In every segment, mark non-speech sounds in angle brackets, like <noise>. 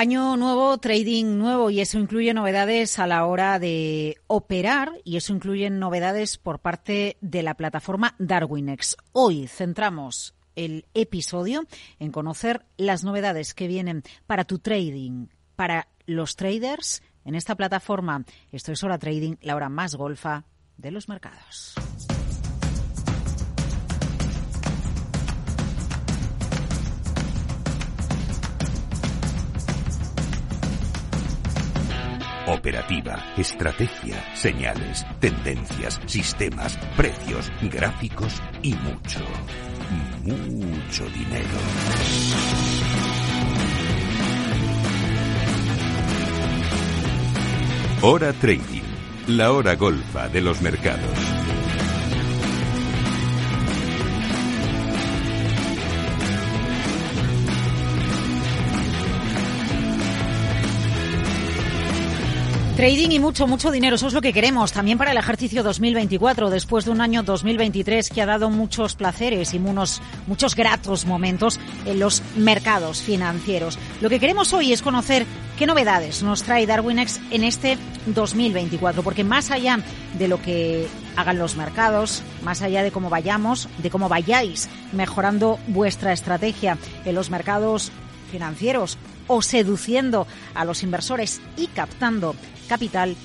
Año nuevo, trading nuevo y eso incluye novedades a la hora de operar y eso incluye novedades por parte de la plataforma Darwinex. Hoy centramos el episodio en conocer las novedades que vienen para tu trading, para los traders en esta plataforma. Esto es Hora Trading, la hora más golfa de los mercados. Operativa, estrategia, señales, tendencias, sistemas, precios, gráficos y mucho, mucho dinero. Hora Trading, la hora golfa de los mercados. Trading y mucho, mucho dinero, eso es lo que queremos también para el ejercicio 2024, después de un año 2023 que ha dado muchos placeres y unos, muchos gratos momentos en los mercados financieros. Lo que queremos hoy es conocer qué novedades nos trae Darwinex en este 2024, porque más allá de lo que hagan los mercados, más allá de cómo vayamos, de cómo vayáis mejorando vuestra estrategia en los mercados financieros o seduciendo a los inversores y captando capital,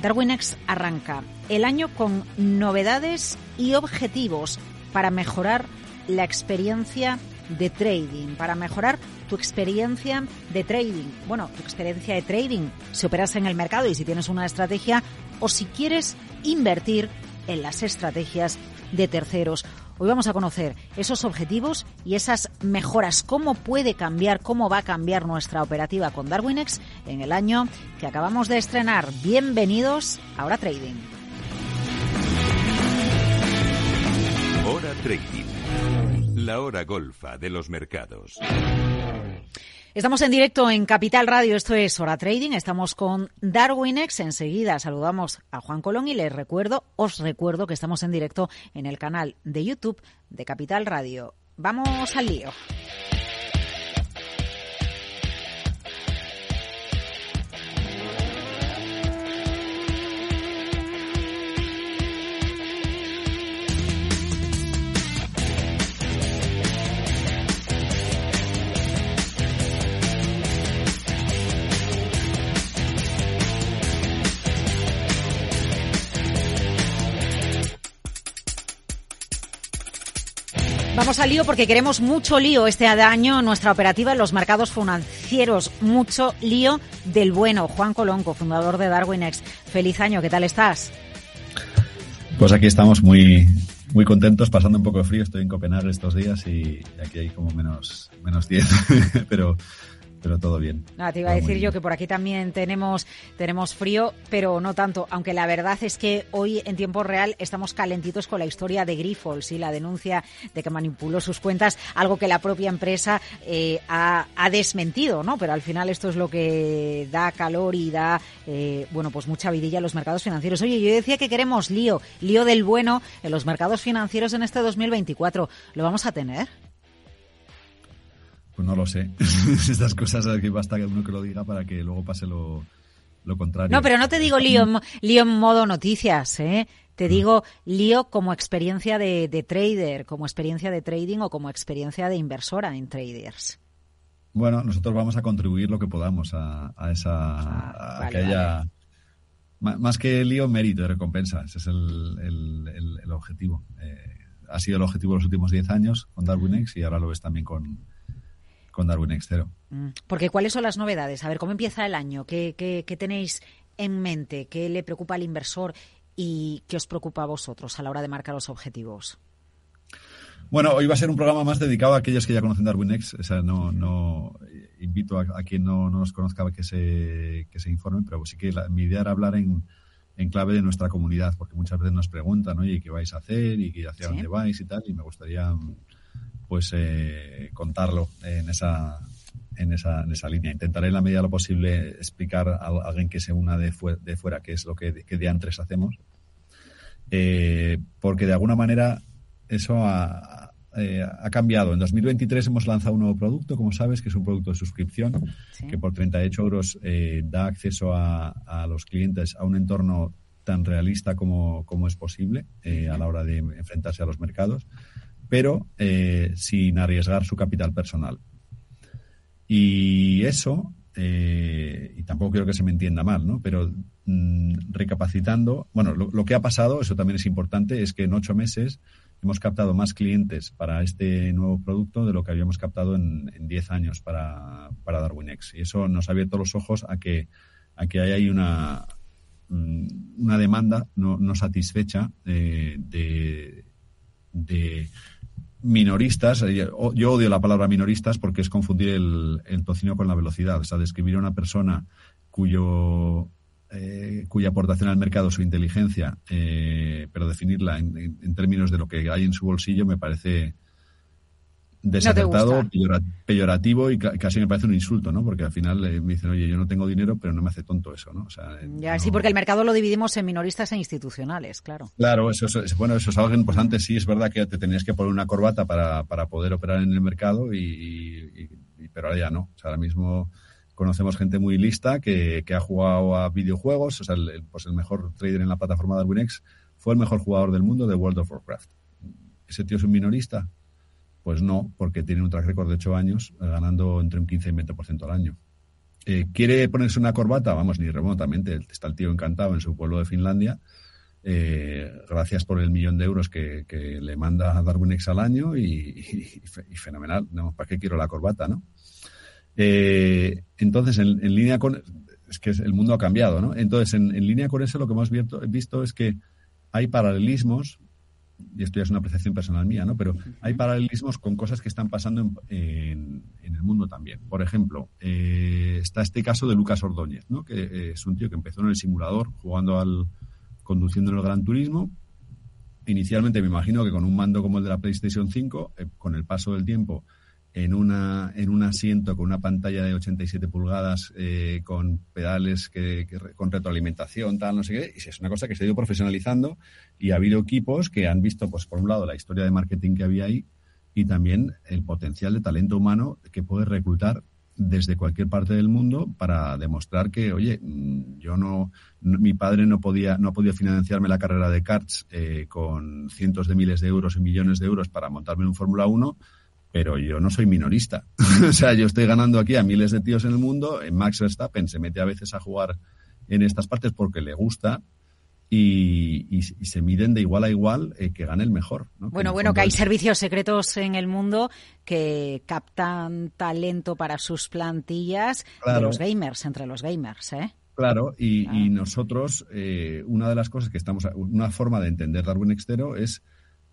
Darwinex arranca el año con novedades y objetivos para mejorar la experiencia de trading, para mejorar tu experiencia de trading. Bueno, tu experiencia de trading si operas en el mercado y si tienes una estrategia o si quieres invertir en las estrategias de terceros. Hoy vamos a conocer esos objetivos y esas mejoras, cómo puede cambiar, cómo va a cambiar nuestra operativa con Darwinex en el año que acabamos de estrenar. Bienvenidos a Hora Trading. Hora Trading, la hora golfa de los mercados. Estamos en directo en Capital Radio, esto es Hora Trading, estamos con Darwinex, enseguida saludamos a Juan Colón y les recuerdo, os recuerdo que estamos en directo en el canal de YouTube de Capital Radio. Vamos al lío. Vamos al lío porque queremos mucho lío este año en nuestra operativa en los mercados financieros. Mucho lío del bueno. Juan Colón, cofundador de DarwinX. Feliz año, ¿qué tal estás? Pues aquí estamos muy, muy contentos, pasando un poco de frío. Estoy en Copenhague estos días y aquí hay como menos, menos 10, <laughs> pero pero todo bien. Ah, te iba a decir yo que por aquí también tenemos, tenemos frío, pero no tanto, aunque la verdad es que hoy en tiempo real estamos calentitos con la historia de Grifols y la denuncia de que manipuló sus cuentas, algo que la propia empresa eh, ha, desmentido, ¿no? Pero al final esto es lo que da calor y da, eh, bueno, pues mucha vidilla a los mercados financieros. Oye, yo decía que queremos lío, lío del bueno en los mercados financieros en este 2024. ¿Lo vamos a tener? Pues no lo sé. <laughs> Estas cosas que basta que uno que lo diga para que luego pase lo, contrario. No, pero no te digo lío, lío en modo noticias, ¿eh? Te mm. digo lío como experiencia de, trader, como experiencia de trading o como experiencia de inversora en traders. Bueno, nosotros vamos a contribuir lo que podamos a, esa ah, que haya más que lío, mérito y recompensa. Ese es el, objetivo. Eh, ha sido el objetivo de los últimos 10 años con DarwinX y ahora lo ves también con, con Darwin Extero. Mm. Porque ¿cuáles son las novedades? A ver, ¿cómo empieza el año? ¿Qué, tenéis en mente? ¿Qué le preocupa al inversor y qué os preocupa a vosotros a la hora de marcar los objetivos? Bueno, hoy va a ser un programa más dedicado a aquellos que ya conocen DarwinX. O sea, no, no invito a, quien no, no, nos conozca que se, que se informen, pero sí que mi idea era hablar en, clave de nuestra comunidad, porque muchas veces nos preguntan, oye, ¿qué vais a hacer? ¿Y hacia dónde vais? Y tal, y me gustaría pues eh, contarlo en esa, en esa, en esa línea. Intentaré en la medida de lo posible explicar a alguien que se una de, de fuera qué es lo que, que antes hacemos. Eh, porque de alguna manera eso a, eh, ha cambiado. En 2023 hemos lanzado un nuevo producto, como sabes, que es un producto de suscripción que por 38 euros eh, da acceso a, los clientes a un entorno tan realista como, como es posible a la hora de enfrentarse a los mercados, pero sin arriesgar su capital personal. Y eso, y tampoco quiero que se me entienda mal, ¿no? pero mm, recapacitando, bueno, lo, que ha pasado, eso también es importante, es que en ocho meses hemos captado más clientes para este nuevo producto de lo que habíamos captado en 10 años para, para DarwinX. Y eso nos ha abierto los ojos a que, a que hay una, mm, una demanda no, no satisfecha eh, de, de, minoristas. Eh, yo odio la palabra minoristas porque es confundir el, el tocino con la velocidad. O sea, describir a una persona cuyo eh, cuya aportación al mercado su inteligencia, eh, pero definirla en, términos de lo que hay en su bolsillo me parece desacertado, peyorativo y casi me parece un insulto, ¿no? Porque al final eh, me dicen, oye, yo no tengo dinero, pero no me hace tonto eso, ¿no? ya, sí, porque el mercado lo dividimos en minoristas e institucionales, claro. Claro, eso es, bueno, eso es algo importante. Sí, es verdad que te tenías que poner una corbata para, para poder operar en el mercado, y, pero ahora ya no. O sea, ahora mismo conocemos gente muy lista que, ha jugado a videojuegos. O sea, el, pues el mejor trader en la plataforma de Darwinex fue el mejor jugador del mundo de World of Warcraft. ¿Ese tío es un minorista? Pues no, porque tiene un track record de 8 años eh, ganando entre un 15 y un 20% al año. Eh, ¿Quiere ponerse una corbata? Vamos, ni remotamente. Está el tío encantado en su pueblo de Finlandia. Eh, gracias por el millón de euros que, le manda a Darwinex al año y, fenomenal. No, ¿Para qué quiero la corbata, no? Eh, entonces, en, línea con. Es que el mundo ha cambiado, ¿no? Entonces, en, línea con eso, lo que hemos visto, es que hay paralelismos, y esto ya es una apreciación personal mía, ¿no? Pero hay paralelismos con cosas que están pasando en, el mundo también. Por ejemplo, eh, está este caso de Lucas Ordóñez, ¿no? Que eh, es un tío que empezó en el simulador jugando al. conduciendo en el Gran Turismo. Inicialmente me imagino que con un mando como el de la PlayStation 5, con el paso del tiempo en, una, en un asiento con una pantalla de 87 pulgadas eh, con pedales que, con retroalimentación, tal, no sé qué. Y es una cosa que se ha ido profesionalizando y ha habido equipos que han visto, pues por un lado, la historia de marketing que había ahí y también el potencial de talento humano que puede reclutar desde cualquier parte del mundo para demostrar que, oye, mm, yo no, mi padre no podía, no podía financiarme la carrera de karts eh, con cientos de miles de euros y millones de euros para montarme en un Fórmula 1 pero yo no soy minorista. <laughs> o sea, yo estoy ganando aquí a miles de tíos en el mundo. Max Verstappen se mete a veces a jugar en estas partes porque le gusta. Y, se miden de igual a igual eh, que gane el mejor. Bueno, bueno, que hay servicios secretos en el mundo que captan talento para sus plantillas de los gamers, entre los gamers, ¿eh? Claro, y, nosotros, eh, una de las cosas que estamos, una forma de entender Darwin Extero es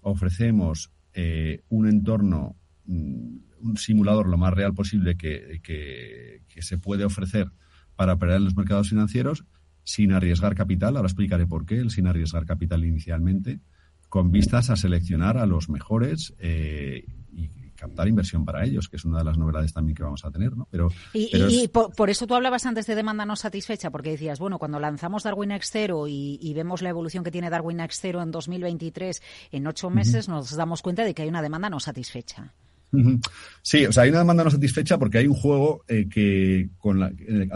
ofrecemos eh, un entorno un simulador lo más real posible que, que, se puede ofrecer para operar en los mercados financieros sin arriesgar capital. Ahora explicaré por qué el sin arriesgar capital inicialmente, con vistas a seleccionar a los mejores eh, y captar inversión para ellos, que es una de las novedades también que vamos a tener, ¿no? Pero, y, por, eso tú hablabas antes de demanda no satisfecha, porque decías, bueno, cuando lanzamos Darwin X 0 y, vemos la evolución que tiene Darwin X 0 en 2023, en ocho meses nos damos cuenta de que hay una demanda no satisfecha. Sí, o sea, hay una demanda no satisfecha porque hay un juego eh, que con la,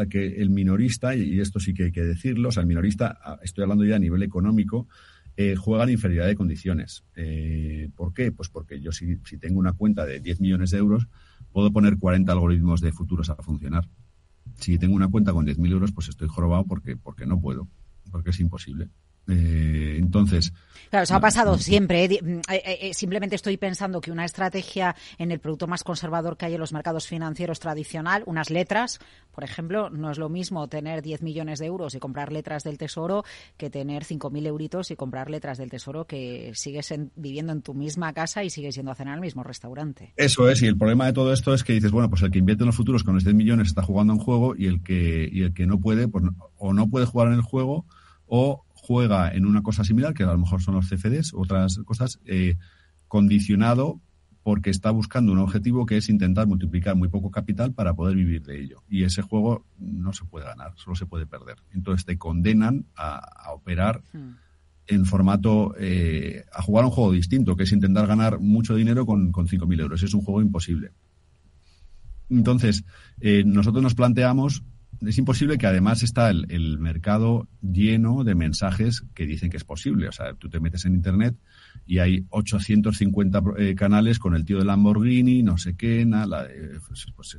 que el minorista, y esto sí que hay que decirlo, o sea, el minorista, estoy hablando ya a nivel económico, eh, juega en inferioridad de condiciones. Eh, ¿Por qué? Pues porque yo si, si, tengo una cuenta de 10 millones de euros, puedo poner 40 algoritmos de futuros a funcionar. Si tengo una cuenta con 10.000 euros, pues estoy jorobado porque, porque no puedo, porque es imposible. Eh, entonces. Claro, eso ha pasado siempre. ¿eh? Mm, eh, simplemente estoy pensando que una estrategia en el producto más conservador que hay en los mercados financieros tradicional, unas letras, por ejemplo, no es lo mismo tener 10 millones de euros y comprar letras del tesoro que tener 5.000 euritos y comprar letras del tesoro que sigues viviendo en tu misma casa y sigues yendo a cenar al mismo restaurante. Eso es, y el problema de todo esto es que dices, bueno, pues el que invierte en los futuros con los 10 millones está jugando en juego y el que, y el que no puede, pues o no puede jugar en el juego o juega en una cosa similar, que a lo mejor son los CFDs, otras cosas, eh, condicionado porque está buscando un objetivo que es intentar multiplicar muy poco capital para poder vivir de ello. Y ese juego no se puede ganar, solo se puede perder. Entonces te condenan a, operar hmm. en formato eh, a jugar un juego distinto, que es intentar ganar mucho dinero con, con 5.000 euros. Es un juego imposible. Entonces, eh, nosotros nos planteamos, es imposible que además está el, mercado lleno de mensajes que dicen que es posible. O sea, tú te metes en Internet y hay 850 eh, canales con el tío de Lamborghini, no sé qué, nada, pues, pues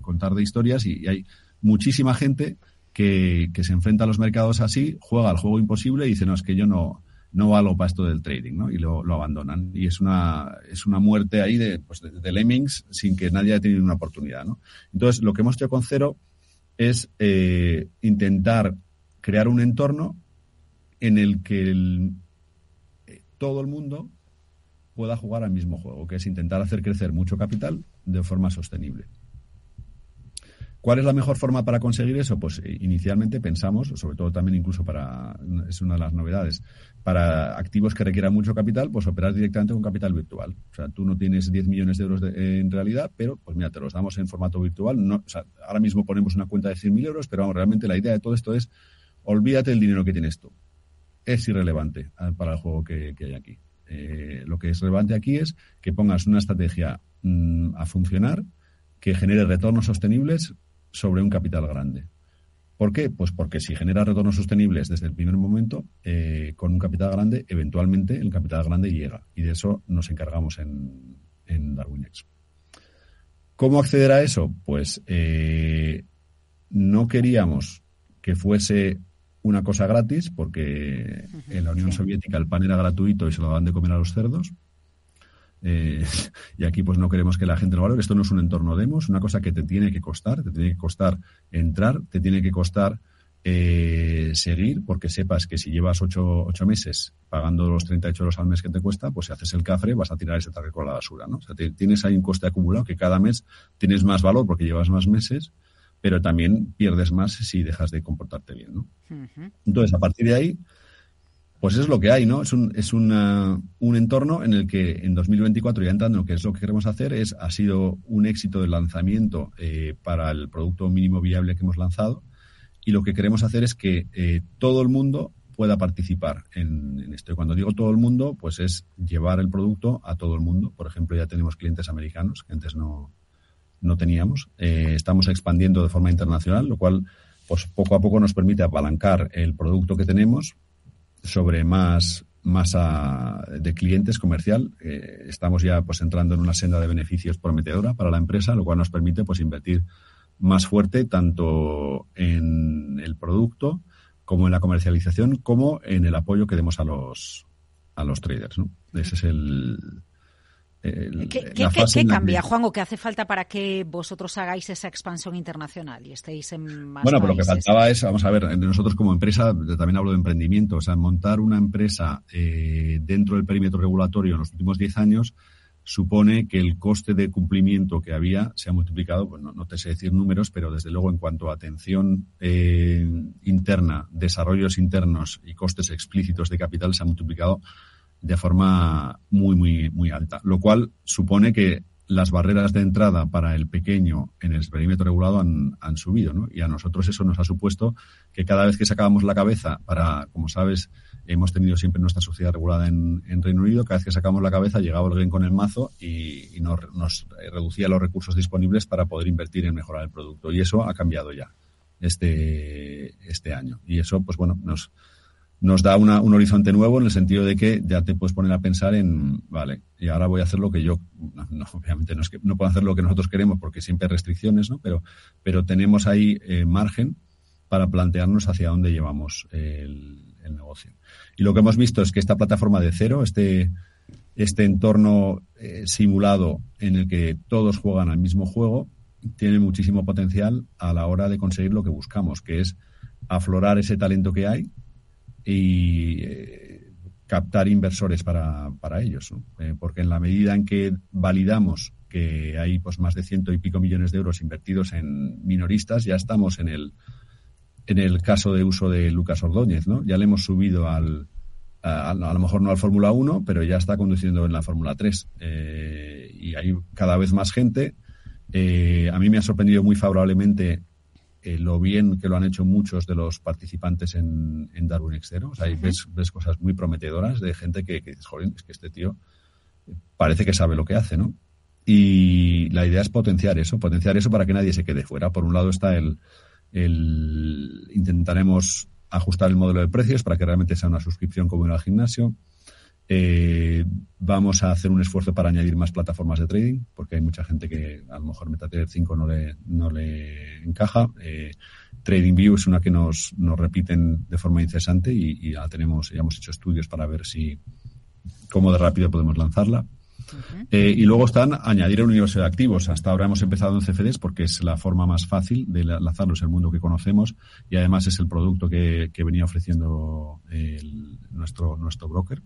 contar de historias y, hay muchísima gente que, se enfrenta a los mercados así, juega al juego imposible y dice, no, es que yo no, no valgo para esto del trading, ¿no? Y lo, abandonan. Y es una, es una muerte ahí de, pues de, lemmings sin que nadie haya tenido una oportunidad, ¿no? Entonces, lo que hemos hecho con Cero es eh, intentar crear un entorno en el que eh, todo el mundo pueda jugar al mismo juego, que es intentar hacer crecer mucho capital de forma sostenible. ¿Cuál es la mejor forma para conseguir eso? Pues eh, inicialmente pensamos, sobre todo también incluso para, es una de las novedades, para activos que requieran mucho capital, pues operar directamente con capital virtual. O sea, tú no tienes 10 millones de euros en realidad, pero pues mira, te los damos en formato virtual. O sea, ahora mismo ponemos una cuenta de 100.000 euros, pero vamos, realmente la idea de todo esto es, olvídate del dinero que tienes tú. Es irrelevante ah, para el juego que, hay aquí. Eh, lo que es relevante aquí es que pongas una estrategia mm, a funcionar que genere retornos sostenibles sobre un capital grande. ¿Por qué? Pues porque si genera retornos sostenibles desde el primer momento, eh, con un capital grande, eventualmente el capital grande llega. Y de eso nos encargamos en, en DarwinX. ¿Cómo acceder a eso? Pues eh, no queríamos que fuese una cosa gratis, porque en la Unión Soviética el pan era gratuito y se lo daban de comer a los cerdos. Eh, <laughs> y aquí pues no queremos que la gente lo valore. Esto no es un entorno demo, es una cosa que te tiene que costar, te tiene que costar entrar, te tiene que costar eh, seguir, porque sepas que si llevas ocho, ocho, meses pagando los 38 euros al mes que te cuesta, pues si haces el cafre vas a tirar ese target con la basura, ¿no? O sea, tienes ahí un coste acumulado que cada mes tienes más valor porque llevas más meses, pero también pierdes más si dejas de comportarte bien, ¿no? Entonces, a partir de ahí, pues es lo que hay, ¿no? Es un, es un entorno en el que en 2024, ya entrando que es lo que queremos hacer, es, ha sido un éxito de lanzamiento eh, para el producto mínimo viable que hemos lanzado. Y lo que queremos hacer es que eh, todo el mundo pueda participar en, esto. Y cuando digo todo el mundo, pues es llevar el producto a todo el mundo. Por ejemplo, ya tenemos clientes americanos que antes no, no teníamos. Eh, estamos expandiendo de forma internacional, lo cual pues poco a poco nos permite apalancar el producto que tenemos sobre más masa de clientes comercial. Eh, estamos ya pues entrando en una senda de beneficios prometedora para la empresa, lo cual nos permite pues invertir más fuerte tanto en el producto como en la comercialización como en el apoyo que demos a los a los traders. ¿no? Ese es el, ¿Qué, cambia, Juan, o qué hace falta para que vosotros hagáis esa expansión internacional y estéis en más Bueno, pero lo que faltaba es, vamos a ver, nosotros como empresa, también hablo de emprendimiento, o sea, montar una empresa eh, dentro del perímetro regulatorio en los últimos 10 años supone que el coste de cumplimiento que había se ha multiplicado, pues no, te sé decir números, pero desde luego en cuanto a atención eh, interna, desarrollos internos y costes explícitos de capital se ha multiplicado de forma muy, muy, muy alta, lo cual supone que las barreras de entrada para el pequeño en el perímetro regulado han, han subido, ¿no? Y a nosotros eso nos ha supuesto que cada vez que sacábamos la cabeza para, como sabes, hemos tenido siempre nuestra sociedad regulada en, Reino Unido, cada vez que sacamos la cabeza llegaba alguien con el mazo y, nos, nos, reducía los recursos disponibles para poder invertir en mejorar el producto. Y eso ha cambiado ya este, este año. Y eso, pues bueno, nos, nos da una, un horizonte nuevo en el sentido de que ya te puedes poner a pensar en, vale, y ahora voy a hacer lo que yo, no, obviamente no es que no puedo hacer lo que nosotros queremos porque siempre hay restricciones, ¿no? Pero, pero tenemos ahí eh, margen para plantearnos hacia dónde llevamos el, negocio. Y lo que hemos visto es que esta plataforma de cero, este, este entorno eh, simulado en el que todos juegan al mismo juego, tiene muchísimo potencial a la hora de conseguir lo que buscamos, que es aflorar ese talento que hay, y eh, captar inversores para, para ellos. Eh, porque en la medida en que validamos que hay pues más de ciento y pico millones de euros invertidos en minoristas, ya estamos en el, en el caso de uso de Lucas Ordóñez, ¿no? Ya le hemos subido al, a, lo mejor no al Fórmula 1, pero ya está conduciendo en la Fórmula 3. Eh, y hay cada vez más gente. a mí me ha sorprendido muy favorablemente eh, lo bien que lo han hecho muchos de los participantes en, Darwin Extero. O sea, ves, ves, cosas muy prometedoras de gente que, que dices, joder, es que este tío parece que sabe lo que hace, ¿no? Y la idea es potenciar eso, potenciar eso para que nadie se quede fuera. Por un lado está el, el intentaremos ajustar el modelo de precios para que realmente sea una suscripción como en el gimnasio. Eh, vamos a hacer un esfuerzo para añadir más plataformas de trading, porque hay mucha gente que a lo mejor MetaTrader 5 no le, no le encaja. Eh, TradingView es una que nos, nos repiten de forma incesante y, ya tenemos, ya hemos hecho estudios para ver si cómo de rápido podemos lanzarla. Eh, y luego están añadir el universo de activos. Hasta ahora hemos empezado en CFDs porque es la forma más fácil de lanzarlos el mundo que conocemos y además es el producto que, venía ofreciendo nuestro, nuestro broker.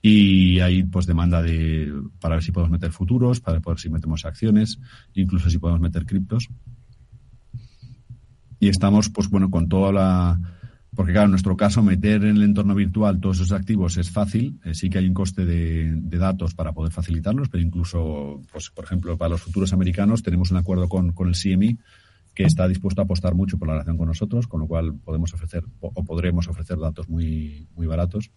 Y hay pues demanda de para ver si podemos meter futuros, para ver si metemos acciones, incluso si podemos meter criptos. Y estamos, pues bueno, con toda la, porque claro, en nuestro caso, meter en el entorno virtual todos esos activos es fácil. Eh, sí que hay un coste de, datos para poder facilitarlos, pero incluso, pues, por ejemplo, para los futuros americanos tenemos un acuerdo con, con el CME que está dispuesto a apostar mucho por la relación con nosotros, con lo cual podemos ofrecer o podremos ofrecer datos muy, muy baratos.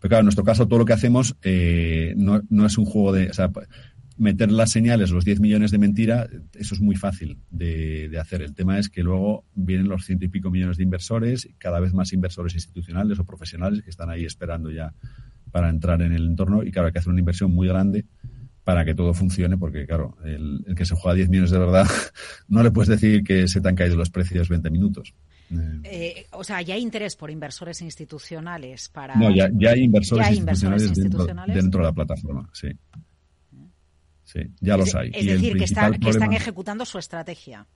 Pero claro, en nuestro caso, todo lo que hacemos eh, no, es un juego de meter las señales, los 10 millones de mentira, eso es muy fácil de, hacer. El tema es que luego vienen los ciento y pico millones de inversores, cada vez más inversores institucionales o profesionales que están ahí esperando ya para entrar en el entorno y claro, hay que hacer una inversión muy grande para que todo funcione, porque claro, el, que se juega 10 millones de verdad, <laughs> no le puedes decir que se te han caído los precios 20 minutos. Eh, o sea, ya hay interés por inversores institucionales para... No, ya, hay inversores, institucionales, dentro de la plataforma, sí. Sí, ya los hay. Es decir, que están, que están ejecutando su estrategia.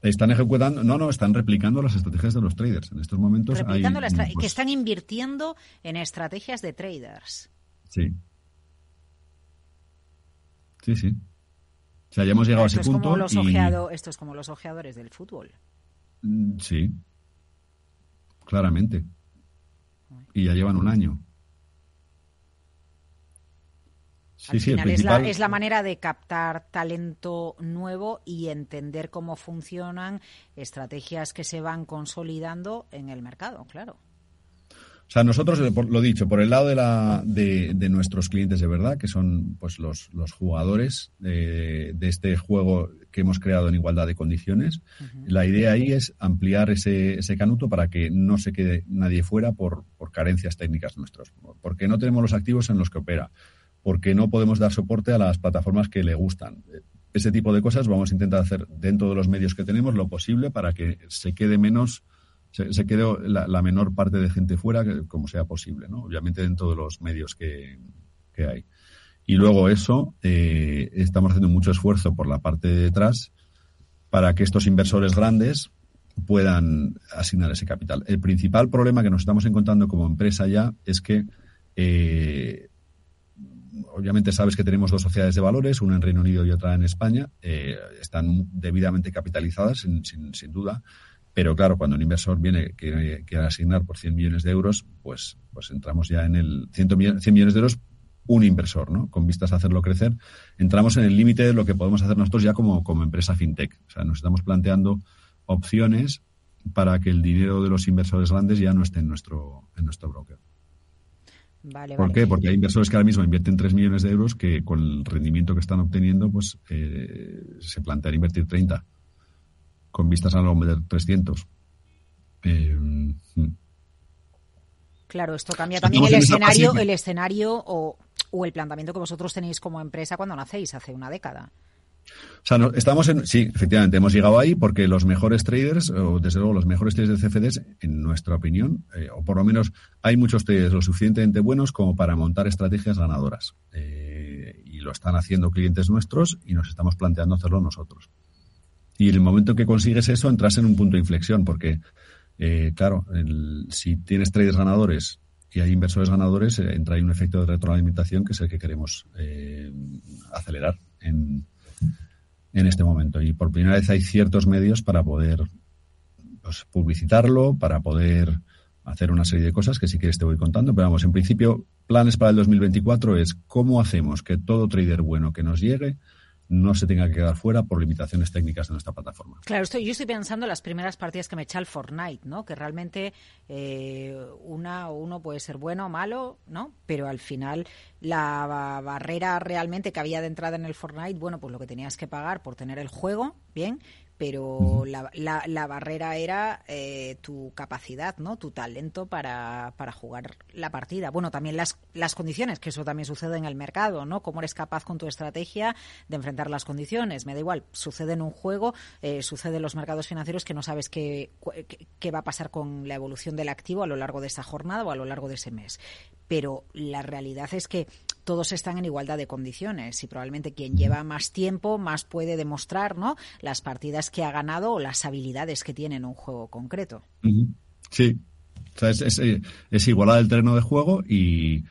Están ejecutando, no, no, están replicando las estrategias de los traders. En estos momentos replicando hay, que pues están invirtiendo en estrategias de traders. Sí. Sí, sí. O sea, ya hemos llegado a ese punto. Esto es como los ojeadores del fútbol. Mm, sí. Claramente. Y ya llevan un año. Al final es, la, es, la, manera de captar talento nuevo y entender cómo funcionan estrategias que se van consolidando en el mercado, claro. O sea, nosotros, eh, lo dicho, por el lado de, la, de, nuestros clientes de verdad, que son pues los, los jugadores de, este juego que hemos creado en igualdad de condiciones, la idea ahí es ampliar ese, ese canuto para que no se quede nadie fuera por, por carencias técnicas nuestras, porque no tenemos los activos en los que opera porque no podemos dar soporte a las plataformas que le gustan. Ese tipo de cosas vamos a intentar hacer dentro de los medios que tenemos lo posible para que se quede menos, se, quede la, menor parte de gente fuera como sea posible, ¿no? Obviamente dentro de los medios que, hay. Y luego eso, eh, estamos haciendo mucho esfuerzo por la parte de detrás para que estos inversores grandes puedan asignar ese capital. El principal problema que nos estamos encontrando como empresa ya es que eh, obviamente sabes que tenemos dos sociedades de valores, una en Reino Unido y otra en España. Eh, están debidamente capitalizadas, sin, sin, duda. Pero claro, cuando un inversor viene que quiere asignar por 100 millones de euros, pues, pues entramos ya en el 100, 100 millones de euros un inversor, ¿no? Con vistas a hacerlo crecer, entramos en el límite de lo que podemos hacer nosotros ya como, como empresa fintech. O sea, nos estamos planteando opciones para que el dinero de los inversores grandes ya no esté en nuestro, en nuestro broker. ¿Por qué? Porque hay inversores que ahora mismo invierten 3 millones de euros que con el rendimiento que están obteniendo, pues eh, se plantean invertir 30 con vistas a no meter 300. Eh, claro, esto cambia también el escenario, el escenario o, o el planteamiento que vosotros tenéis como empresa cuando nacéis hace una década. O sea, estamos en. Sí, efectivamente, hemos llegado ahí porque los mejores traders, o desde luego los mejores traders de CFDs, en nuestra opinión, eh, o por lo menos hay muchos traders lo suficientemente buenos como para montar estrategias ganadoras. Eh, y lo están haciendo clientes nuestros y nos estamos planteando hacerlo nosotros. Y en el momento que consigues eso, entras en un punto de inflexión, porque, eh, claro, si tienes traders ganadores y hay inversores ganadores, entra ahí un efecto de retroalimentación que es el que queremos acelerar en en este momento. Y por primera vez hay ciertos medios para poder pues, publicitarlo, para poder hacer una serie de cosas que si quieres te voy contando. Pero vamos, en principio, planes para el 2024 es cómo hacemos que todo trader bueno que nos llegue no se tenga que quedar fuera por limitaciones técnicas de nuestra plataforma. Claro, estoy, yo estoy pensando en las primeras partidas que me echa el Fortnite, ¿no? Que realmente eh, una uno puede ser bueno o malo, ¿no? Pero al final la barrera realmente que había de entrada en el Fortnite, bueno, pues lo que tenías que pagar por tener el juego, bien, pero la, la, barrera era eh, tu capacidad, ¿no? Tu talento para, para, jugar la partida. Bueno, también las, las condiciones, que eso también sucede en el mercado, ¿no? Cómo eres capaz con tu estrategia de enfrentar las condiciones. Me da igual, sucede en un juego, eh, sucede en los mercados financieros que no sabes qué, qué va a pasar con la evolución del activo a lo largo de esa jornada o a lo largo de ese mes pero la realidad es que todos están en igualdad de condiciones y probablemente quien lleva más tiempo más puede demostrar ¿no? las partidas que ha ganado o las habilidades que tiene en un juego concreto. Sí, es, eh, es, igualar el terreno de juego y,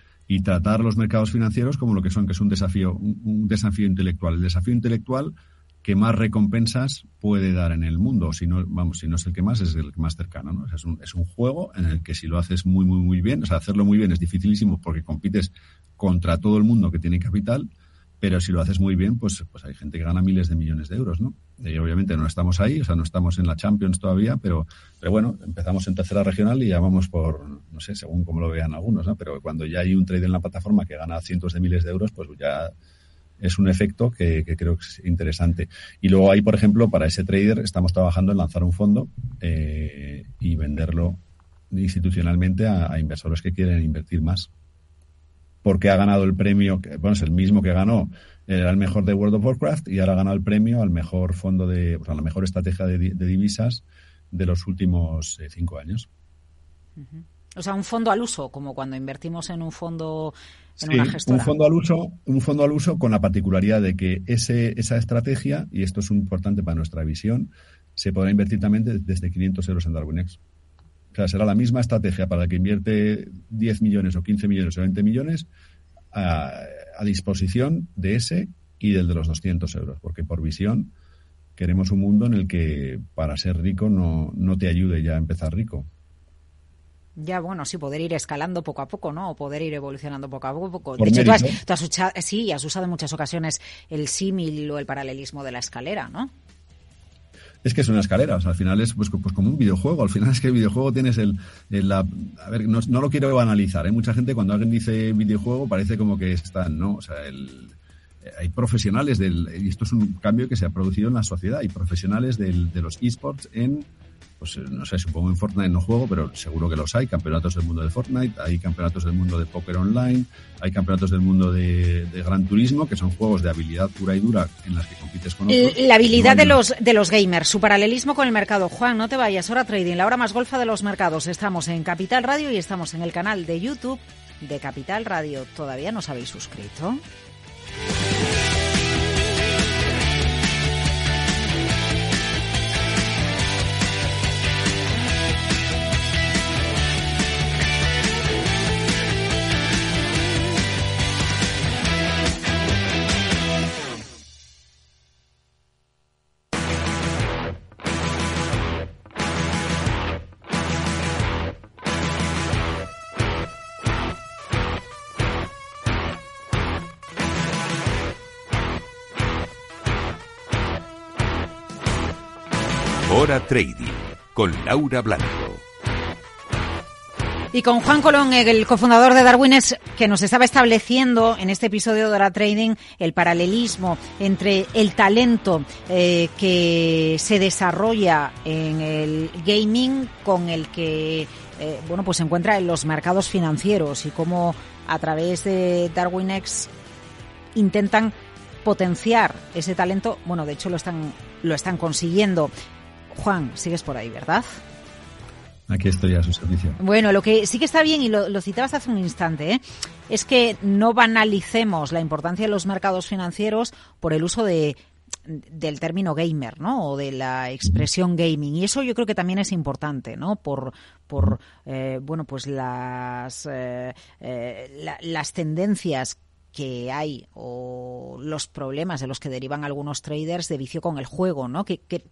tratar los mercados financieros como lo que son, que es un desafío, un desafío intelectual. El desafío intelectual que más recompensas puede dar en el mundo. Si no, vamos, si no es el que más, es el más cercano. ¿no? es, un, es un juego en el que si lo haces muy, muy, muy bien, o sea, hacerlo muy bien es dificilísimo porque compites contra todo el mundo que tiene capital, pero si lo haces muy bien, pues, pues hay gente que gana miles de millones de euros, ¿no? Obviamente no estamos ahí, o sea, no estamos en la Champions todavía, pero, pero bueno, empezamos en tercera regional y ya vamos por, no sé, según como lo vean algunos, ¿no? Pero cuando ya hay un trade en la plataforma que gana cientos de miles de euros, pues ya es un efecto que, creo que es interesante. Y luego ahí, por ejemplo, para ese trader estamos trabajando en lanzar un fondo eh, y venderlo institucionalmente a, inversores que quieren invertir más. Porque ha ganado el premio, bueno, es el mismo que ganó, era el mejor de World of Warcraft y ahora ha ganado el premio al mejor fondo de, o sea, la mejor estrategia de, divisas de los últimos eh, cinco años. O sea, un fondo al uso, como cuando invertimos en un fondo en una gestora. Un fondo al uso, un fondo al uso con la particularidad de que ese, esa estrategia, y esto es importante para nuestra visión, se podrá invertir también desde 500 euros en DarwinX. O sea, será la misma estrategia para el que invierte 10 millones o 15 millones o 20 millones a, a disposición de ese y del de los 200 euros, porque por visión queremos un mundo en el que para ser rico no, no te ayude ya a empezar rico, ya, bueno, sí, poder ir escalando poco a poco, ¿no? O poder ir evolucionando poco a poco. de hecho, tú has, usado, sí, has usado en muchas ocasiones el símil o el paralelismo de la escalera, ¿no? es que es una escalera, o sea, al final es pues, pues, como un videojuego, al final es que el videojuego tienes el, la, a ver, no, lo quiero analizar, ¿eh? mucha gente cuando alguien dice videojuego parece como que están, ¿no? O sea, el, hay profesionales del, y esto es un cambio que se ha producido en la sociedad, hay profesionales del, de los esports en pues eh, no sé, supongo en Fortnite no juego, pero seguro que los hay, campeonatos del mundo de Fortnite, hay campeonatos del mundo de póker online, hay campeonatos del mundo de, Gran Turismo, que son juegos de habilidad pura y dura en las que compites con otros. La habilidad de los, de los gamers, su paralelismo con el mercado. Juan, no te vayas, hora trading, la hora más golfa de los mercados. Estamos en Capital Radio y estamos en el canal de YouTube de Capital Radio. ¿Todavía no os habéis suscrito? Hora Trading con Laura Blanco. Y con Juan Colón, el cofundador de Darwines, que nos estaba estableciendo en este episodio de Hora Trading el paralelismo entre el talento eh, que se desarrolla en el gaming con el que eh, bueno pues se encuentra en los mercados financieros y cómo a través de DarwinX intentan potenciar ese talento. Bueno, de hecho lo están lo están consiguiendo. Juan, sigues por ahí, ¿verdad? Aquí estoy a su servicio. Bueno, lo que sí que está bien, y lo, citabas hace un instante, ¿eh? es que no banalicemos la importancia de los mercados financieros por el uso de del término gamer, ¿no? O de la expresión gaming. Y eso yo creo que también es importante, ¿no? Por, por eh, bueno, pues las, eh, las tendencias que hay o los problemas de los que derivan algunos traders de vicio con el juego, ¿no? Que, que,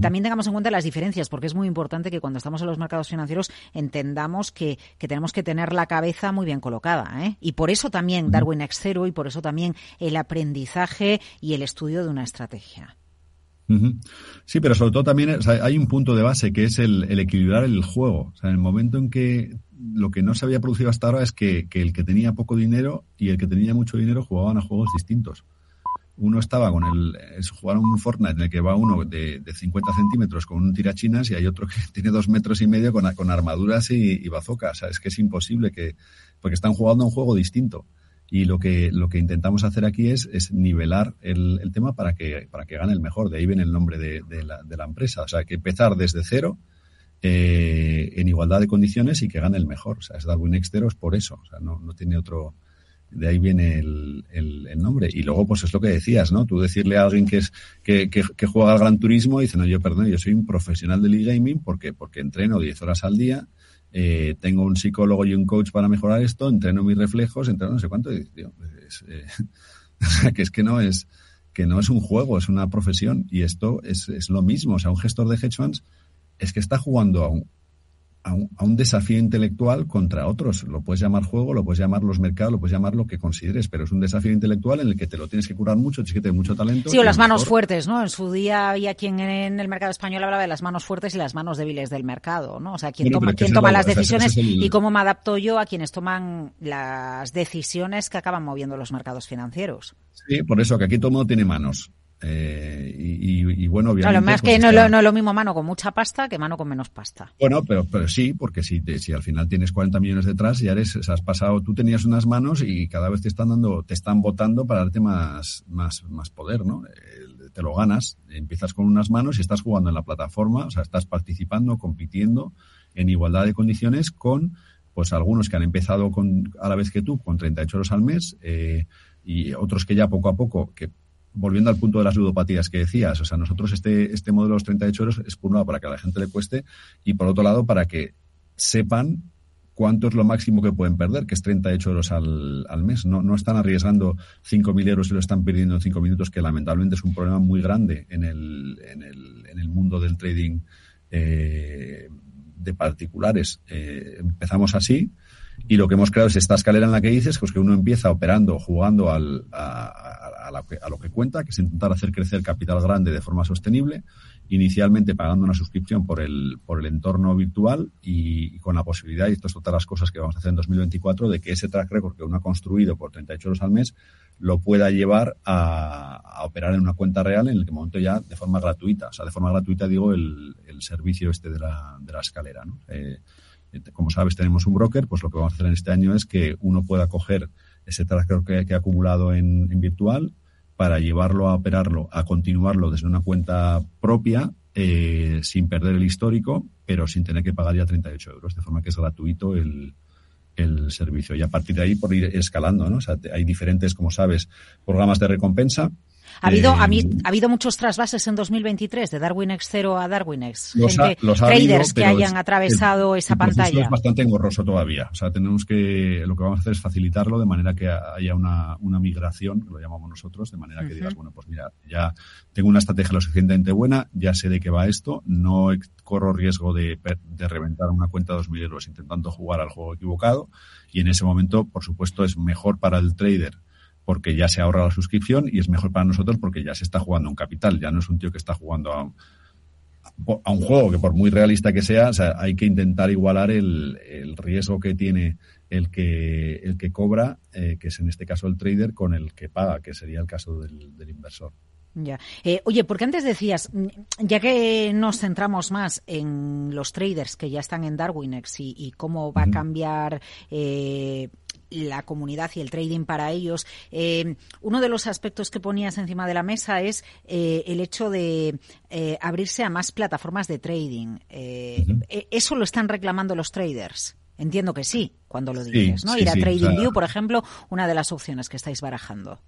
también tengamos en cuenta las diferencias, porque es muy importante que cuando estamos en los mercados financieros entendamos que, que tenemos que tener la cabeza muy bien colocada, ¿eh? Y por eso también Darwin X Zero y por eso también el aprendizaje y el estudio de una estrategia. Sí, pero sobre todo también hay un punto de base que es el, el, equilibrar el juego. O sea, en el momento en que lo que no se había producido hasta ahora es que, el que tenía poco dinero y el que tenía mucho dinero jugaban a juegos distintos. Uno estaba con el. jugaron un Fortnite en el que va uno de, de 50 centímetros con un tirachinas y hay otro que <laughs> tiene dos metros y medio con, con armaduras y, y. O sea, es que es imposible que. Porque están jugando a un juego distinto. Y lo que, lo que intentamos hacer aquí es, es nivelar el, el, tema para que, para que gane el mejor. De ahí viene el nombre de, de, la, de la empresa. O sea, que empezar desde cero eh, en igualdad de condiciones y que gane el mejor. O sea, es Darwin Exteros por eso. O sea, no, no tiene otro. De ahí viene el, el, nombre. Y luego, pues es lo que decías, ¿no? Tú decirle a alguien que es que, que, que juega al Gran Turismo y dice, no, yo perdón, yo soy un profesional del e-gaming porque, porque entreno 10 horas al día, eh, tengo un psicólogo y un coach para mejorar esto, entreno mis reflejos, entreno no sé cuánto. Y, eh, <laughs> que es que no es que no es un juego, es una profesión y esto es, es lo mismo. O sea, un gestor de hedge funds es que está jugando a un, a un, desafío intelectual contra otros. Lo puedes llamar juego, lo puedes llamar los mercados, lo puedes llamar lo que consideres, pero es un desafío intelectual en el que te lo tienes que curar mucho, tienes que tener mucho talento. Sí, o las manos fuertes, ¿no? En su día había quien en el mercado español hablaba de las manos fuertes y las manos débiles del mercado, ¿no? O sea, quién toma, quién toma las decisiones y cómo me adapto yo a quienes toman las decisiones que acaban moviendo los mercados financieros. Sí, por eso que aquí todo mundo tiene manos. Eh, y, bueno, obviamente. más pues que no, es lo mismo mano con mucha pasta que mano con menos pasta. Bueno, pero, pero sí, porque si, si al final tienes 40 millones detrás, ya eres, has pasado, tú tenías unas manos y cada vez te están dando, te están votando para darte más, más, más poder, ¿no? te lo ganas, empiezas con unas manos y estás jugando en la plataforma, o sea, estás participando, compitiendo en igualdad de condiciones con, pues algunos que han empezado con, a la vez que tú, con 38 euros al mes, eh, y otros que ya poco a poco, que volviendo al punto de las ludopatías que decías, o sea, nosotros este, este modelo de los 38 euros es por un lado para que a la gente le cueste y por otro lado para que sepan cuánto es lo máximo que pueden perder, que es 38 euros al, al mes. No, no están arriesgando 5.000 euros y lo están perdiendo en 5 minutos, que lamentablemente es un problema muy grande en el, en el, en el mundo del trading eh, de particulares. Eh, empezamos así y lo que hemos creado es esta escalera en la que dices pues que uno empieza operando, jugando al, a, a, lo que cuenta, que es intentar hacer crecer capital grande de forma sostenible, inicialmente pagando una suscripción por el, por el entorno virtual y, con la posibilidad, y esto es otra de las cosas que vamos a hacer en 2024, de que ese track record que uno ha construido por 38 euros al mes lo pueda llevar a, operar en una cuenta real en el que momento ya de forma gratuita. O sea, de forma gratuita digo el, el servicio este de la, de la escalera. ¿no? Eh, como sabes, tenemos un broker, pues lo que vamos a hacer en este año es que uno pueda coger ese track que, que ha acumulado en, en, virtual para llevarlo a operarlo, a continuarlo desde una cuenta propia, eh, sin perder el histórico, pero sin tener que pagar ya 38 euros, de forma que es gratuito el, el servicio. Y a partir de ahí, por ir escalando, ¿no? O sea, hay diferentes, como sabes, programas de recompensa ha habido, ha, eh, habido muchos trasvases en 2023 de Darwin X 0 a Darwin X. Gente, traders que hayan atravesado esa pantalla. Es bastante engorroso todavía. O sea, tenemos que, lo que vamos a hacer es facilitarlo de manera que haya una, una migración, lo llamamos nosotros, de manera que digas, bueno, pues mira, ya tengo una estrategia lo suficientemente buena, ya sé de qué va esto, no corro riesgo de, de reventar una cuenta de 2.000 euros intentando jugar al juego equivocado y en ese momento, por supuesto, es mejor para el trader porque ya se ahorra la suscripción y es mejor para nosotros porque ya se está jugando un capital, ya no es un tío que está jugando a, a un juego que por muy realista que sea, o sea hay que intentar igualar el, el, riesgo que tiene el que, el que cobra, eh, que es en este caso el trader, con el que paga, que sería el caso del, del inversor. Ya. Eh, oye, porque antes decías, ya que nos centramos más en los traders que ya están en Darwinex y, y cómo va a cambiar eh, la comunidad y el trading para ellos. Eh, uno de los aspectos que ponías encima de la mesa es eh, el hecho de eh, abrirse a más plataformas de trading. ¿Eso lo están reclamando los traders? Entiendo que sí, cuando lo dices, ¿no? Ir a TradingView, por ejemplo, una de las opciones que estáis barajando.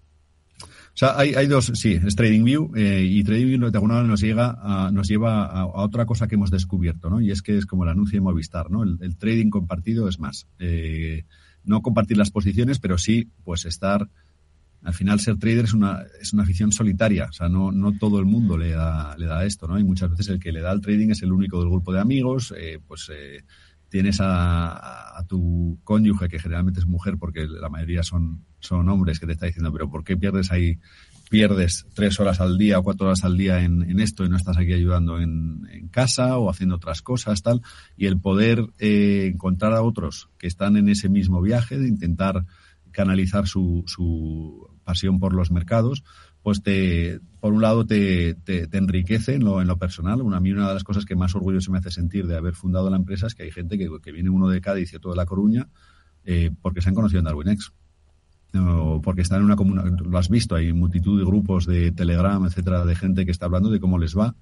O sea, hay, hay dos, sí, es TradingView y TradingView de alguna manera nos, llega a, nos lleva a, otra cosa que hemos descubierto, ¿no? Y es que es como el anuncio de Movistar, ¿no? El, el trading compartido es más. Eh, no compartir las posiciones, pero sí, pues estar al final ser trader es una, es una afición solitaria, o sea, no, no todo el mundo le da, le da esto, ¿no? Y muchas veces el que le da el trading es el único del grupo de amigos, eh, pues eh, tienes a, a, tu cónyuge, que generalmente es mujer, porque la mayoría son, son hombres, que te está diciendo, pero ¿por qué pierdes ahí, pierdes tres horas al día o cuatro horas al día en, esto y no estás aquí ayudando en, casa o haciendo otras cosas, tal? Y el poder eh, encontrar a otros que están en ese mismo viaje, de intentar canalizar su, su pasión por los mercados, pues te, por un lado te, te, enriquece en lo, en lo personal. Una, a mí una de las cosas que más orgullo se me hace sentir de haber fundado la empresa es que hay gente que, que viene uno de Cádiz y otro de La Coruña eh, porque se han conocido en DarwinX. Porque están en una comunidad, lo has visto, hay multitud de grupos de Telegram, etcétera, de gente que está hablando de cómo les va.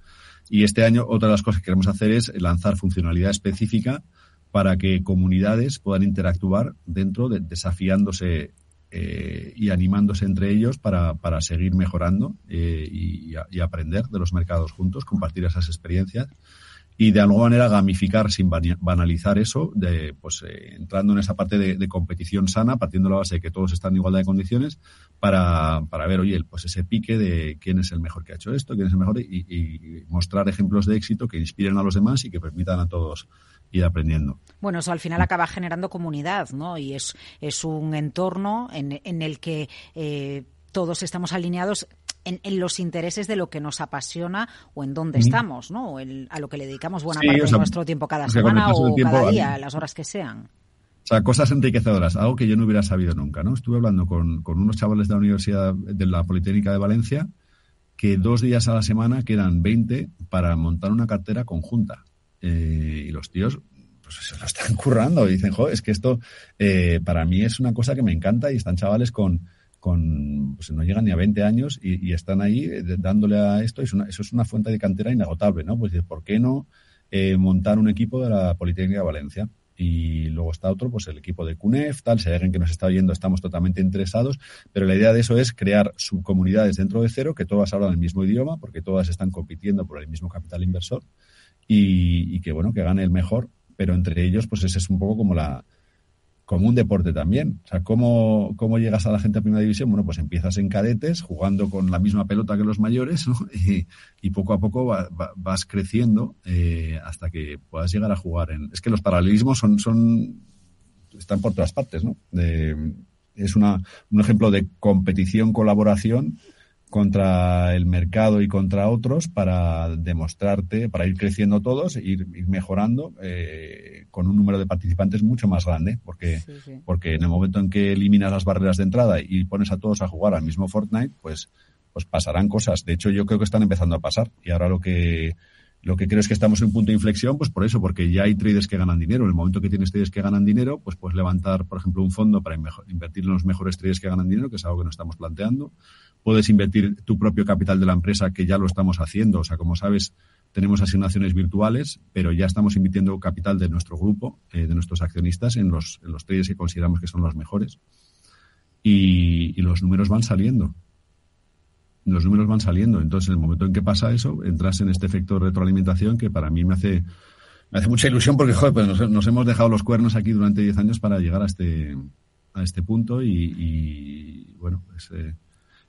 Y este año otra de las cosas que queremos hacer es lanzar funcionalidad específica para que comunidades puedan interactuar dentro, de, desafiándose eh, y animándose entre ellos para, para seguir mejorando eh, y, aprender de los mercados juntos, compartir esas experiencias y de alguna manera gamificar sin banalizar eso, de, pues eh, entrando en esa parte de, competición sana, partiendo de la base de que todos están en igualdad de condiciones, para, para ver, oye, pues ese pique de quién es el mejor que ha hecho esto, quién es el mejor, y, y mostrar ejemplos de éxito que inspiren a los demás y que permitan a todos ir aprendiendo. Bueno, eso al final acaba generando comunidad, ¿no? Y es, es un entorno en, en el que eh, todos estamos alineados en, en, los intereses de lo que nos apasiona o en dónde estamos, ¿no? O el, a lo que le dedicamos buena sí, parte o sea, de nuestro tiempo cada semana o tiempo, cada día, las horas que sean. O sea, cosas enriquecedoras, algo que yo no hubiera sabido nunca, ¿no? Estuve hablando con, con unos chavales de la Universidad de la Politécnica de Valencia que dos días a la semana quedan 20 para montar una cartera conjunta. Eh, y los tíos pues se lo están currando y dicen, joder, es que esto eh, para mí es una cosa que me encanta y están chavales con, con pues no llegan ni a 20 años y, están ahí eh, dándole a esto. Es eso es una fuente de cantera inagotable, ¿no? Pues ¿por qué no eh, montar un equipo de la Politécnica de Valencia? y luego está otro, pues el equipo de CUNEF, tal, si hay alguien que nos está oyendo, estamos totalmente interesados, pero la idea de eso es crear subcomunidades dentro de cero, que todas hablan el mismo idioma, porque todas están compitiendo por el mismo capital inversor, y, y que bueno, que gane el mejor, pero entre ellos, pues ese es un poco como la, como un deporte también. O sea, ¿cómo, ¿cómo llegas a la gente a primera división? Bueno, pues empiezas en cadetes, jugando con la misma pelota que los mayores, ¿no? <laughs> y, y, poco a poco va, va, vas creciendo eh, hasta que puedas llegar a jugar en... Es que los paralelismos son, son están por todas partes, ¿no? De, es una, un ejemplo de competición, colaboración, contra el mercado y contra otros para demostrarte, para ir creciendo todos, ir, ir mejorando eh, con un número de participantes mucho más grande, porque, sí, sí. porque en el momento en que eliminas las barreras de entrada y pones a todos a jugar al mismo Fortnite, pues, pues pasarán cosas. De hecho, yo creo que están empezando a pasar. Y ahora lo que, lo que creo es que estamos en un punto de inflexión, pues por eso, porque ya hay traders que ganan dinero. En el momento que tienes traders que ganan dinero, pues puedes levantar, por ejemplo, un fondo para invertir en los mejores traders que ganan dinero, que es algo que nos estamos planteando puedes invertir tu propio capital de la empresa, que ya lo estamos haciendo. O sea, como sabes, tenemos asignaciones virtuales, pero ya estamos invirtiendo capital de nuestro grupo, eh, de nuestros accionistas, en los, en los traders que consideramos que son los mejores. Y, los números van saliendo. Los números van saliendo. Entonces, en el momento en que pasa eso, entras en este efecto de retroalimentación que para mí me hace, me hace mucha ilusión porque, joder, pues nos, nos hemos dejado los cuernos aquí durante 10 años para llegar a este, a este punto y, y bueno, pues, eh,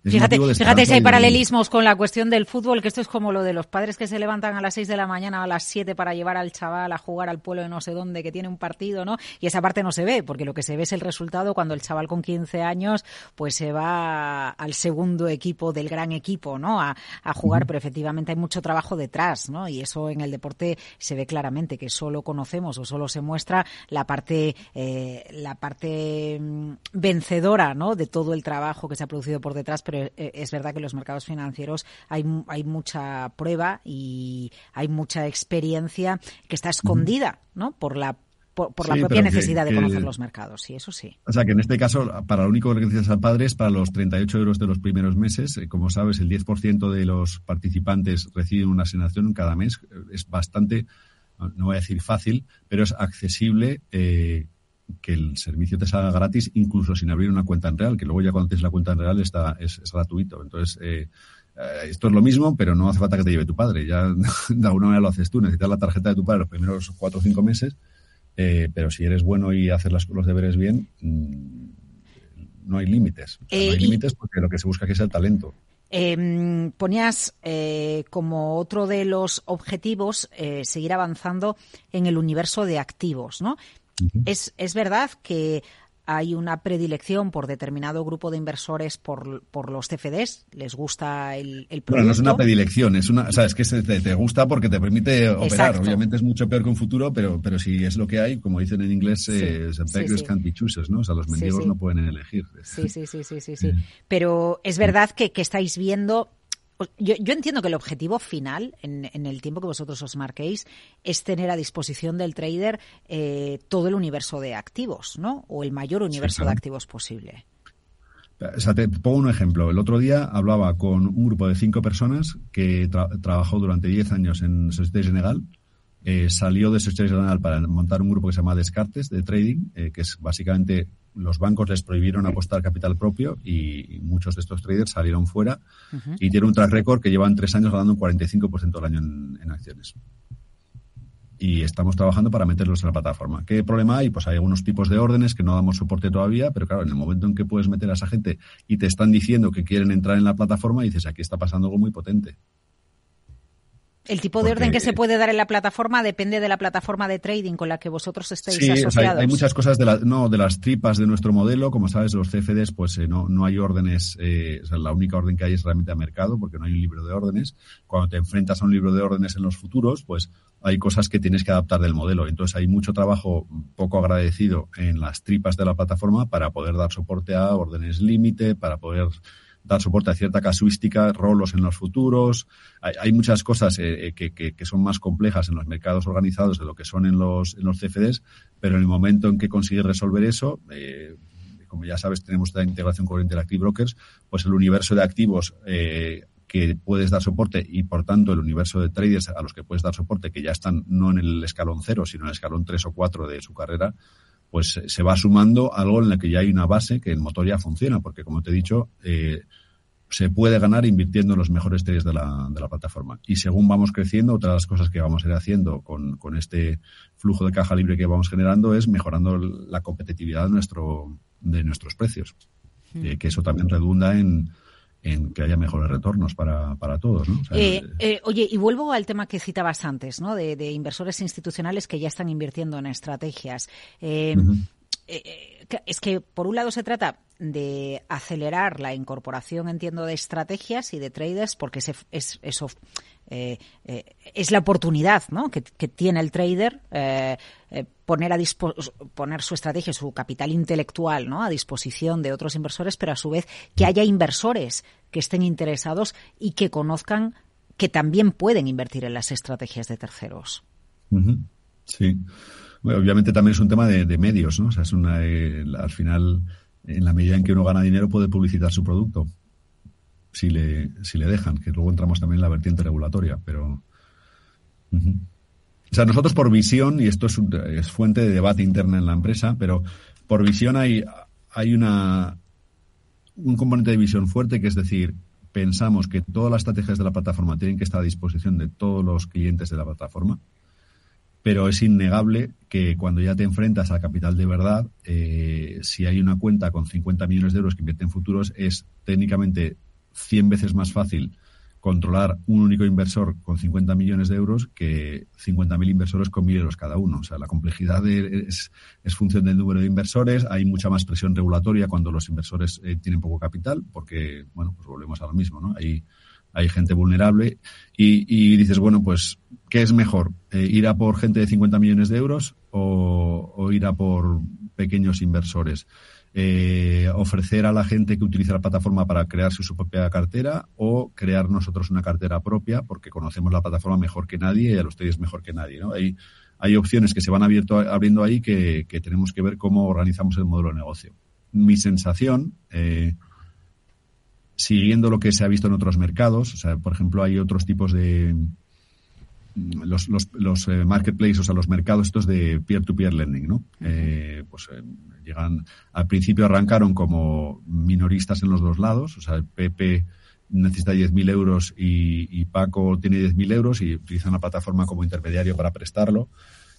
Fíjate, fíjate si hay paralelismos con la cuestión del fútbol, que esto es como lo de los padres que se levantan a las 6 de la mañana o a las 7 para llevar al chaval a jugar al pueblo de no sé dónde que tiene un partido, ¿no? Y esa parte no se ve, porque lo que se ve es el resultado cuando el chaval con 15 años pues se va al segundo equipo del gran equipo, ¿no? A, a jugar, uh -huh. pero efectivamente hay mucho trabajo detrás, ¿no? Y eso en el deporte se ve claramente, que solo conocemos o solo se muestra la parte, eh, la parte mm, vencedora, ¿no? De todo el trabajo que se ha producido por detrás, pero eh, es verdad que en los mercados financieros hay, hay mucha prueba y hay mucha experiencia que está escondida, ¿no? Por la por, por sí, la propia necesidad que, de conocer que, los mercados, sí, eso sí. O sea, que en este caso, para lo único que necesitas al padre es para los 38 euros de los primeros meses. Eh, como sabes, el 10% de los participantes reciben una asignación cada mes. Es bastante, no voy a decir fácil, pero es accesible eh, que el servicio te salga gratis incluso sin abrir una cuenta en real, que luego ya cuando tienes la cuenta en real está, es, es gratuito. Entonces, eh, eh, esto es lo mismo, pero no hace falta que te lleve tu padre. Ya <laughs> de alguna manera lo haces tú. Necesitas la tarjeta de tu padre los primeros cuatro o cinco meses, eh, pero si eres bueno y haces las, los deberes bien, mmm, no hay límites. no hay límites porque lo que se busca es el talento. Eh, ponías eh, como otro de los objetivos eh, seguir avanzando en el universo de activos, ¿no? Es, es verdad que hay una predilección por determinado grupo de inversores por, por los CFDs, les gusta el, el producto. Bueno, no es una predilección, es una, o sea, es que te, te gusta porque te permite operar. Obviamente es mucho peor que un futuro, pero, pero si es lo que hay, como dicen en inglés, sí, eh, sí, sí. can't be choosers, ¿no? O sea, los mendigos no pueden elegir. Sí, sí, sí, sí, sí, sí. <laughs> Pero es verdad que, que estáis viendo yo, yo, entiendo que el objetivo final, en, en, el tiempo que vosotros os marquéis, es tener a disposición del trader eh, todo el universo de activos, ¿no? O el mayor universo sí, claro. de activos posible. O sea, te pongo un ejemplo. El otro día hablaba con un grupo de cinco personas que tra trabajó durante diez años en Societe General. Eh, salió de Societe General para montar un grupo que se llama Descartes de Trading, eh, que es básicamente los bancos les prohibieron apostar capital propio y, y muchos de estos traders salieron fuera uh -huh. y tienen un track record que llevan tres años ganando un 45% del año en, en, acciones. Y estamos trabajando para meterlos en la plataforma. ¿Qué problema hay? Pues hay algunos tipos de órdenes que no damos soporte todavía, pero claro, en el momento en que puedes meter a esa gente y te están diciendo que quieren entrar en la plataforma, dices, aquí está pasando algo muy potente. El tipo de Porque, orden que se puede dar en la plataforma depende de la plataforma de trading con la que vosotros estéis sí, asociados. O sea, hay, hay, muchas cosas de, la, no, de las tripas de nuestro modelo. Como sabes, los CFDs, pues eh, no, no hay órdenes. Eh, o sea, la única orden que hay es realmente a mercado, porque no hay un libro de órdenes. Cuando te enfrentas a un libro de órdenes en los futuros, pues hay cosas que tienes que adaptar del modelo. Entonces hay mucho trabajo poco agradecido en las tripas de la plataforma para poder dar soporte a órdenes límite, para poder dar soporte a cierta casuística, rolos en los futuros. Hay, hay muchas cosas eh, que, que, que, son más complejas en los mercados organizados de lo que son en los, en los CFDs, pero en el momento en que consigues resolver eso, eh, como ya sabes, tenemos la integración con Interactive Brokers, pues el universo de activos eh, que puedes dar soporte y por tanto el universo de traders a los que puedes dar soporte que ya están no en el escalón cero, sino en el escalón tres o cuatro de su carrera, pues se va sumando algo en la que ya hay una base que el motor ya funciona, porque como te he dicho, eh, se puede ganar invirtiendo en los mejores traders de la, de la plataforma. Y según vamos creciendo, otra de las cosas que vamos a ir haciendo con, con este flujo de caja libre que vamos generando es mejorando la competitividad de, nuestro, de nuestros precios. Mm. Eh, que eso también redunda en, en que haya mejores retornos para, para todos. ¿no? O sea, eh, eh, oye, y vuelvo al tema que citabas antes, ¿no? De, de, inversores institucionales que ya están invirtiendo en estrategias. Eh, uh -huh. es que, por un lado, se trata de acelerar la incorporación, entiendo, de estrategias y de traders, porque ese, es, eso eh, eh, es la oportunidad ¿no? que, que, tiene el trader eh, eh poner, a poner su estrategia, su capital intelectual ¿no? a disposición de otros inversores, pero a su vez que haya inversores que estén interesados y que conozcan que también pueden invertir en las estrategias de terceros. Sí. Bueno, obviamente también es un tema de, de medios, ¿no? O sea, es una, eh, al final, en la medida en que uno gana dinero, puede publicitar su producto si le, si le dejan, que luego entramos también en la vertiente regulatoria, pero... O sea, nosotros por visión, y esto es, un, es, fuente de debate interna en la empresa, pero por visión hay, hay una, un componente de visión fuerte, que es decir, pensamos que todas las estrategias de la plataforma tienen que estar a disposición de todos los clientes de la plataforma, pero es innegable que cuando ya te enfrentas a capital de verdad, eh, si hay una cuenta con 50 millones de euros que invierte en futuros, es técnicamente 100 veces más fácil controlar un único inversor con 50 millones de euros que 50.000 inversores con 1.000 euros cada uno. O sea, la complejidad es, es, función del número de inversores, hay mucha más presión regulatoria cuando los inversores eh, tienen poco capital, porque, bueno, pues volvemos a lo mismo, ¿no? Hay, hay gente vulnerable y, dices, bueno, pues, ¿qué es mejor? Eh, ¿Ir a por gente de 50 millones de euros o, ir a por pequeños inversores? eh, ofrecer a la gente que utiliza la plataforma para crearse su propia cartera o crear nosotros una cartera propia porque conocemos la plataforma mejor que nadie y a los mejor que nadie. ¿no? Hay, hay opciones que se van abierto, abriendo ahí que, que, tenemos que ver cómo organizamos el modelo de negocio. Mi sensación, eh, siguiendo lo que se ha visto en otros mercados, o sea, por ejemplo, hay otros tipos de, los, los, los eh, marketplaces, o sea, los mercados estos de peer-to-peer -peer lending, ¿no? Eh, pues eh, llegan, al principio arrancaron como minoristas en los dos lados, o sea, Pepe necesita 10.000 euros y, Paco tiene 10.000 euros y utilizan la plataforma como intermediario para prestarlo.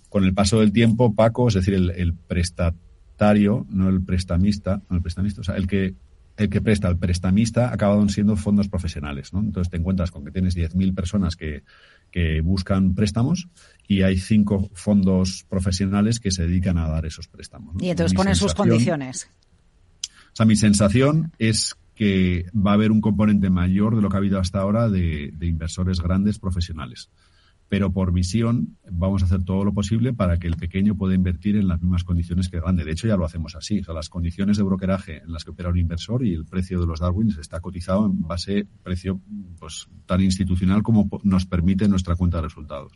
Con el paso del tiempo, Paco, es decir, el, el presta prestatario, no el prestamista, no el prestamista, o sea, el que el que presta, el prestamista, acaban siendo fondos profesionales. ¿no? Entonces te encuentras con que tienes 10.000 personas que, que buscan préstamos y hay cinco fondos profesionales que se dedican a dar esos préstamos. Y entonces ponen sus condiciones. O sea, mi sensación es que va a haber un componente mayor de lo que ha habido hasta ahora de, de inversores grandes profesionales pero por visión vamos a hacer todo lo posible para que el pequeño pueda invertir en las mismas condiciones que el grande. De hecho, ya lo hacemos así. O sea, las condiciones de brokeraje en las que opera un inversor y el precio de los Darwins está cotizado en base precio pues tan institucional como nos permite nuestra cuenta de resultados.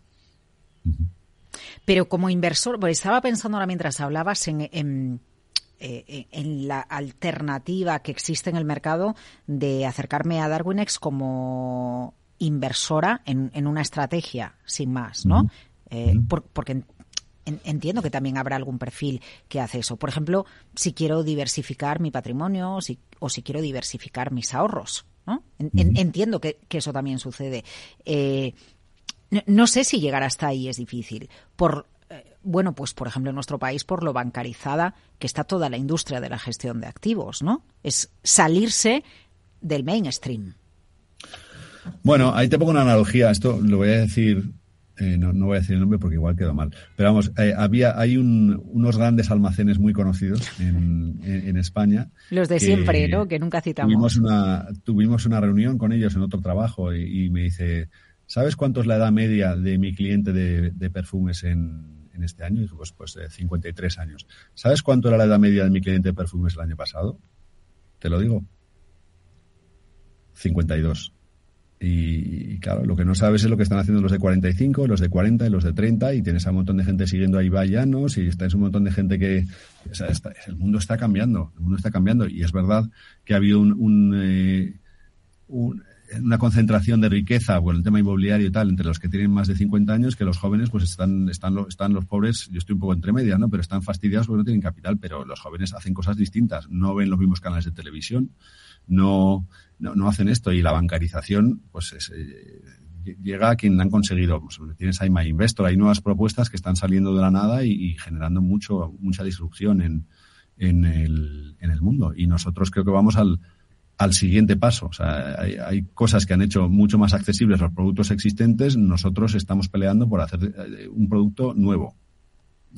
Pero como inversor, pues estaba pensando ahora mientras hablabas en, en eh, en la alternativa que existe en el mercado de acercarme a Darwinex como inversora en, en una estrategia, sin más, ¿no? Eh, porque entiendo que también habrá algún perfil que hace eso. Por ejemplo, si quiero diversificar mi patrimonio o si, o si quiero diversificar mis ahorros, ¿no? entiendo que, eso también sucede. Eh, no, sé si llegar hasta ahí es difícil. Por, eh, bueno, pues por ejemplo en nuestro país por lo bancarizada que está toda la industria de la gestión de activos, ¿no? Es salirse del mainstream. Bueno, ahí te pongo una analogía. Esto lo voy a decir, eh, no, voy a decir el nombre porque igual quedó mal. Pero vamos, eh, había, hay unos grandes almacenes muy conocidos en, España. Los de siempre, ¿no? Que nunca citamos. Tuvimos una, tuvimos una reunión con ellos en otro trabajo y, me dice, ¿sabes cuánto es la edad media de mi cliente de, perfumes en, este año? Y pues, pues 53 años. ¿Sabes cuánto era la edad media de mi cliente de perfumes el año pasado? Te lo digo. 52. Y, claro, lo que no sabes es lo que están haciendo los de 45, los de 40 y los de 30, y tienes a un montón de gente siguiendo ahí vallanos, y está, es un montón de gente que. O sea, el mundo está cambiando, el mundo está cambiando, y es verdad que ha habido un, eh, una concentración de riqueza, bueno, el tema inmobiliario y tal, entre los que tienen más de 50 años, que los jóvenes, pues están, están, están los pobres, yo estoy un poco entre medias, ¿no? Pero están fastidiados porque no tienen capital, pero los jóvenes hacen cosas distintas, no ven los mismos canales de televisión, no no, hacen esto y la bancarización pues eh, llega a quien han conseguido. Pues, tienes ahí My Investor, hay nuevas propuestas que están saliendo de la nada y, generando mucho, mucha disrupción en, en, el, en el mundo. Y nosotros creo que vamos al, al siguiente paso. O sea, hay, hay, cosas que han hecho mucho más accesibles los productos existentes. Nosotros estamos peleando por hacer eh, un producto nuevo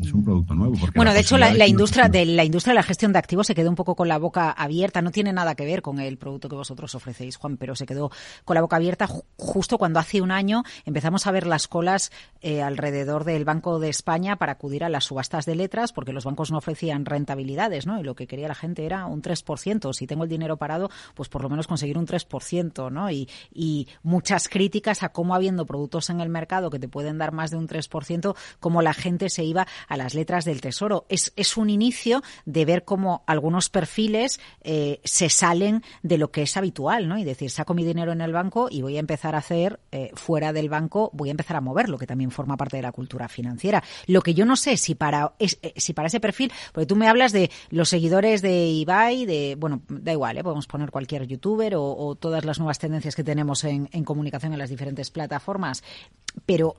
es un producto nuevo. bueno, de hecho, la, industria de la industria de la gestión de activos se quedó un poco con la boca abierta. No tiene nada que ver con el producto que vosotros ofrecéis, Juan, pero se quedó con la boca abierta justo cuando hace un año empezamos a ver las colas eh, alrededor del Banco de España para acudir a las subastas de letras, porque los bancos no ofrecían rentabilidades, ¿no? Y lo que quería la gente era un 3%. Si tengo el dinero parado, pues por lo menos conseguir un 3%, ¿no? Y, y muchas críticas a cómo habiendo productos en el mercado que te pueden dar más de un 3%, cómo la gente se iba a las letras del Tesoro. Es, es un inicio de ver cómo algunos perfiles eh, se salen de lo que es habitual, ¿no? Y decir, saco mi dinero en el banco y voy a empezar a hacer eh, fuera del banco, voy a empezar a moverlo, que también forma parte de la cultura financiera. Lo que yo no sé si para, eh, si para ese perfil, porque tú me hablas de los seguidores de Ibai, de, bueno, da igual, podemos poner cualquier youtuber o, todas las nuevas tendencias que tenemos en, en comunicación en las diferentes plataformas, pero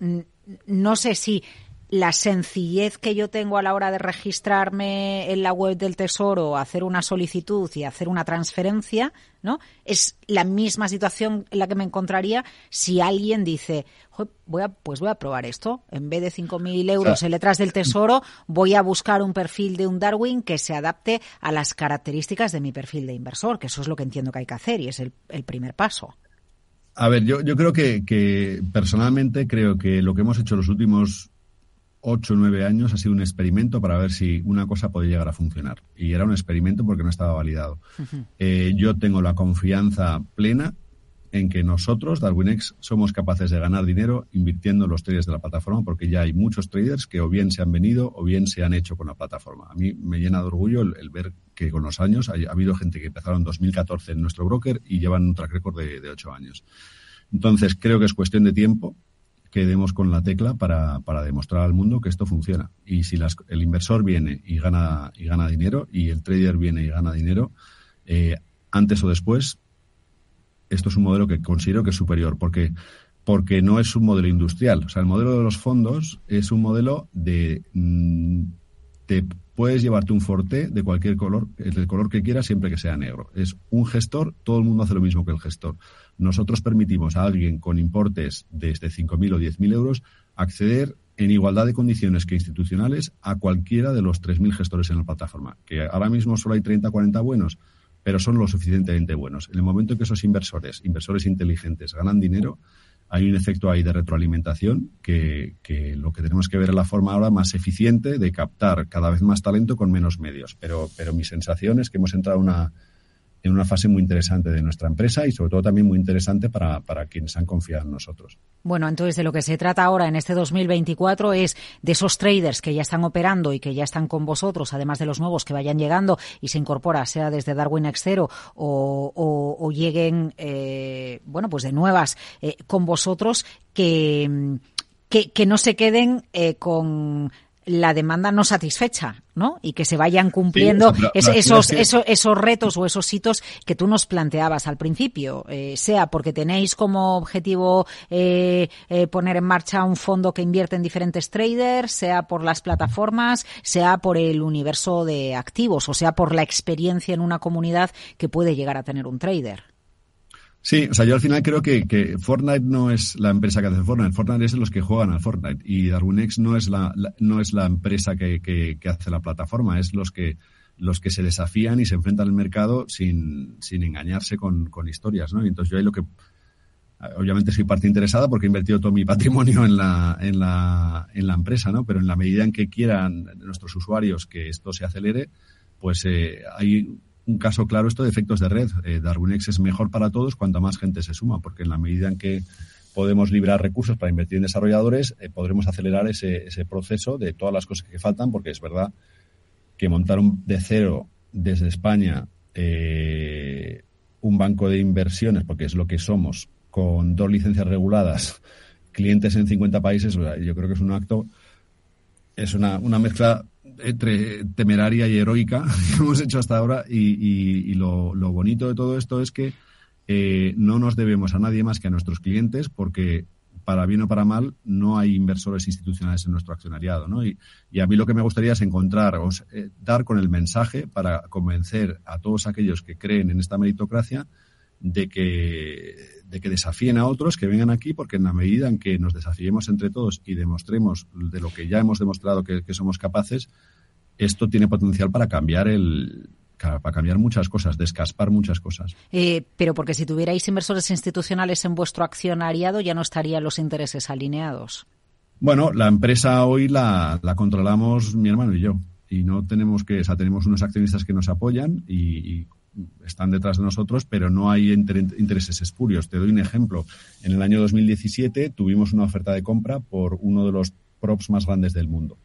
no sé si la sencillez que yo tengo a la hora de registrarme en la web del Tesoro, hacer una solicitud y hacer una transferencia, ¿no? Es la misma situación en la que me encontraría si alguien dice, voy a, pues voy a probar esto. En vez de 5.000 euros en letras del Tesoro, voy a buscar un perfil de un Darwin que se adapte a las características de mi perfil de inversor, que eso es lo que entiendo que hay que hacer y es el, primer paso. A ver, yo, yo creo que, que personalmente creo que lo que hemos hecho los últimos ocho o nueve años ha sido un experimento para ver si una cosa puede llegar a funcionar. Y era un experimento porque no estaba validado. Eh, yo tengo la confianza plena en que nosotros, DarwinX, somos capaces de ganar dinero invirtiendo los traders de la plataforma porque ya hay muchos traders que o bien se han venido o bien se han hecho con la plataforma. A mí me llena de orgullo el, ver que con los años ha, habido gente que empezaron en 2014 en nuestro broker y llevan un track record de, de ocho años. Entonces, creo que es cuestión de tiempo que demos con la tecla para, para demostrar al mundo que esto funciona. Y si las, el inversor viene y gana, y gana dinero y el trader viene y gana dinero, eh, antes o después, esto es un modelo que considero que es superior, porque, porque no es un modelo industrial. O sea, el modelo de los fondos es un modelo de mm, te puedes llevarte un Forte de cualquier color, el color que quieras, siempre que sea negro. Es un gestor, todo el mundo hace lo mismo que el gestor. Nosotros permitimos a alguien con importes desde 5.000 o 10.000 euros acceder en igualdad de condiciones que institucionales a cualquiera de los 3.000 gestores en la plataforma. Que ahora mismo solo hay 30 o 40 buenos, pero son lo suficientemente buenos. En el momento en que esos inversores, inversores inteligentes, ganan dinero, hay un efecto ahí de retroalimentación que, que, lo que tenemos que ver es la forma ahora más eficiente de captar cada vez más talento con menos medios. Pero, pero mi sensación es que hemos entrado en una, en una fase muy interesante de nuestra empresa y sobre todo también muy interesante para, para, quienes han confiado en nosotros. Bueno, entonces de lo que se trata ahora en este 2024 es de esos traders que ya están operando y que ya están con vosotros, además de los nuevos que vayan llegando y se incorpora, sea desde Darwin Xero o, o, o lleguen, eh, bueno, pues de nuevas eh, con vosotros, que, que, que no se queden eh, con la demanda no satisfecha, ¿no? Y que se vayan cumpliendo sí, es, esos, esos, esos, retos o esos hitos que tú nos planteabas al principio, eh, sea porque tenéis como objetivo eh, eh, poner en marcha un fondo que invierte en diferentes traders, sea por las plataformas, sea por el universo de activos, o sea por la experiencia en una comunidad que puede llegar a tener un trader. Sí, o sea, yo al final creo que, que, Fortnite no es la empresa que hace Fortnite. Fortnite es los que juegan al Fortnite. Y DarwinX no es la, la no es la empresa que, que, que, hace la plataforma, es los que los que se desafían y se enfrentan al mercado sin, sin engañarse con, con historias, ¿no? Y entonces yo ahí lo que obviamente soy parte interesada porque he invertido todo mi patrimonio en la, en la, en la empresa, ¿no? Pero en la medida en que quieran nuestros usuarios que esto se acelere, pues eh, hay un caso claro esto de efectos de red. Eh, DarwinX es mejor para todos cuanto más gente se suma, porque en la medida en que podemos librar recursos para invertir en desarrolladores, eh, podremos acelerar ese, proceso de todas las cosas que faltan, porque es verdad que montar un, de cero desde España eh, un banco de inversiones, porque es lo que somos, con dos licencias reguladas, clientes en 50 países, yo creo que es un acto, es una mezcla entre temeraria y heroica <laughs> que hemos hecho hasta ahora y, lo, bonito de todo esto es que eh, no nos debemos a nadie más que a nuestros clientes porque para bien o para mal no hay inversores institucionales en nuestro accionariado. ¿no? Y, a mí lo que me gustaría es encontrar, o eh, dar con el mensaje para convencer a todos aquellos que creen en esta meritocracia de que, de que desafíen a otros que vengan aquí, porque en la medida en que nos desafiemos entre todos y demostremos de lo que ya hemos demostrado que, que somos capaces, esto tiene potencial para cambiar el, para cambiar muchas cosas, descaspar muchas cosas. Eh, pero porque si tuvierais inversores institucionales en vuestro accionariado ya no estarían los intereses alineados. Bueno, la empresa hoy la, la controlamos mi hermano y yo. Y no tenemos que, o sea, tenemos unos accionistas que nos apoyan y, y están detrás de nosotros, pero no hay inter intereses espurios. Te doy un ejemplo. En el año 2017 tuvimos una oferta de compra por uno de los props más grandes del mundo.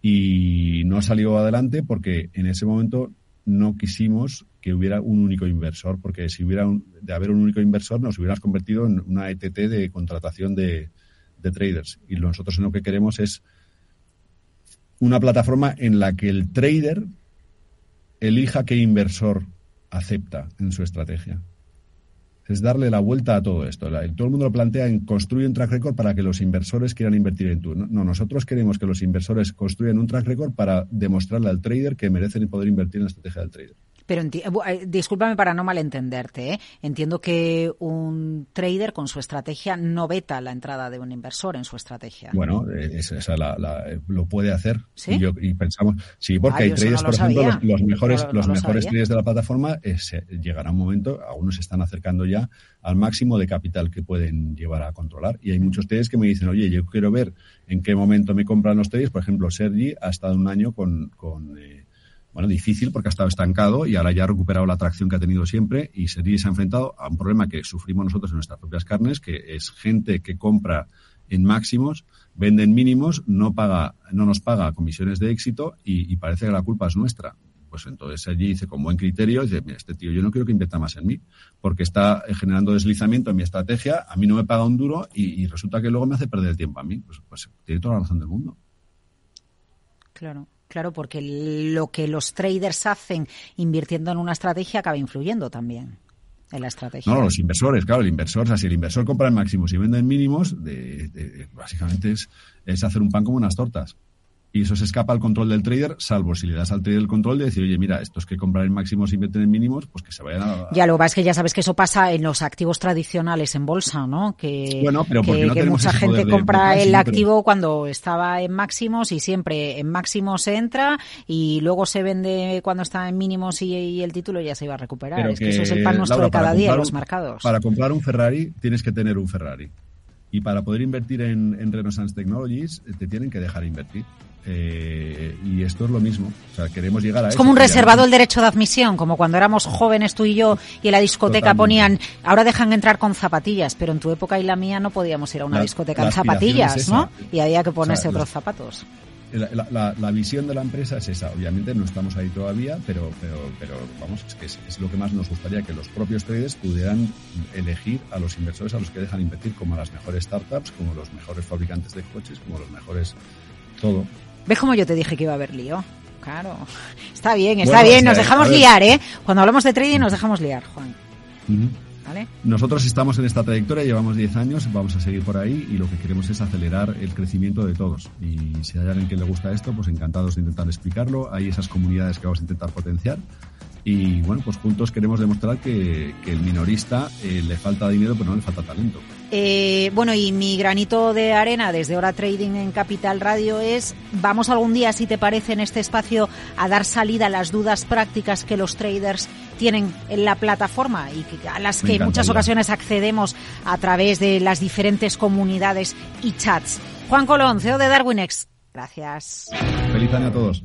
Y no salió adelante porque en ese momento no quisimos que hubiera un único inversor, porque si hubiera de haber un único inversor nos hubieras convertido en una ETT de contratación de, de traders. Y nosotros lo que queremos es una plataforma en la que el trader elija qué inversor acepta en su estrategia. Es darle la vuelta a todo esto. Todo el mundo lo plantea en construir un track record para que los inversores quieran invertir en tú. No, nosotros queremos que los inversores construyan un track record para demostrarle al trader que merecen poder invertir en la estrategia del trader. Pero eh, discúlpame para no malentenderte. ¿eh? Entiendo que un trader con su estrategia no veta la entrada de un inversor en su estrategia. Bueno, esa, esa la, la, lo puede hacer. ¿Sí? Y, yo, y pensamos, sí, porque ah, hay traders, no por ejemplo, los, los, mejores, no, los mejores traders de la plataforma, eh, llegará un momento, algunos se están acercando ya al máximo de capital que pueden llevar a controlar. Y hay muchos traders que me dicen, oye, yo quiero ver en qué momento me compran los traders. Por ejemplo, Sergi ha estado un año con, con eh, bueno, difícil porque ha estado estancado y ahora ya ha recuperado la atracción que ha tenido siempre y se ha enfrentado a un problema que sufrimos nosotros en nuestras propias carnes, que es gente que compra en máximos, vende en mínimos, no paga, no nos paga comisiones de éxito y, parece que la culpa es nuestra. Pues entonces allí dice con buen criterio, dice, mira, este tío yo no quiero que invierta más en mí, porque está generando deslizamiento en mi estrategia, a mí no me paga un duro y, y resulta que luego me hace perder el tiempo a mí. Pues, pues tiene toda la razón del mundo. Claro. Claro, porque lo que los traders hacen invirtiendo en una estrategia acaba influyendo también en la estrategia. No, los inversores, claro, el inversor, o sea, si el inversor compra en máximos y vende en mínimos, de, básicamente es, es, hacer un pan como unas tortas. Y eso se escapa al control del trader, salvo si le das al trader el control de decir, oye, mira, estos que compran en máximos y invierten en mínimos, pues que se vayan a... Ya, lo que es que ya sabes que eso pasa en los activos tradicionales en bolsa, ¿no? Que, bueno, pero que, no que mucha gente compra el activo cuando estaba en máximos y siempre en máximos se entra y luego se vende cuando está en mínimos y, el título ya se iba a recuperar. es que, eso es el pan nuestro de cada día en los mercados. Para comprar un Ferrari tienes que tener un Ferrari. Y para poder invertir en, en Renaissance Technologies eh, te tienen que dejar invertir. Eh, y esto es lo mismo. O sea, queremos llegar a Es como un reservado el derecho de admisión, como cuando éramos jóvenes tú y yo y en la discoteca ponían, ahora dejan entrar con zapatillas, pero en tu época y la mía no podíamos ir a una discoteca en zapatillas, ¿no? Y había que ponerse otros zapatos. La, visión de la empresa es esa. Obviamente no estamos ahí todavía, pero, pero, pero vamos, es que es, lo que más nos gustaría, que los propios traders pudieran elegir a los inversores a los que dejan invertir como las mejores startups, como los mejores fabricantes de coches, como los mejores todo. ¿Ves cómo yo te dije que iba a haber lío? Claro. Está bien, está bien. Nos dejamos liar, ¿eh? Cuando hablamos de trading nos dejamos liar, Juan. ¿Vale? Nosotros estamos en esta trayectoria, llevamos 10 años, vamos a seguir por ahí y lo que queremos es acelerar el crecimiento de todos. Y si hay alguien que le gusta esto, pues encantados de intentar explicarlo. Hay esas comunidades que vamos a intentar potenciar. Y bueno, pues juntos queremos demostrar que, el minorista eh, le falta dinero, pero no le falta talento. Eh, bueno, y mi granito de arena desde Hora Trading en Capital Radio es, vamos algún día, si te parece, en este espacio a dar salida a las dudas prácticas que los traders tienen en la plataforma y a las que en muchas ocasiones accedemos a través de las diferentes comunidades y chats. Juan Colón, CEO de Darwinex. Gracias. Feliz año a todos.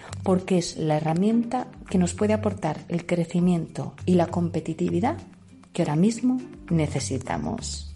porque es la herramienta que nos puede aportar el crecimiento y la competitividad que ahora mismo necesitamos.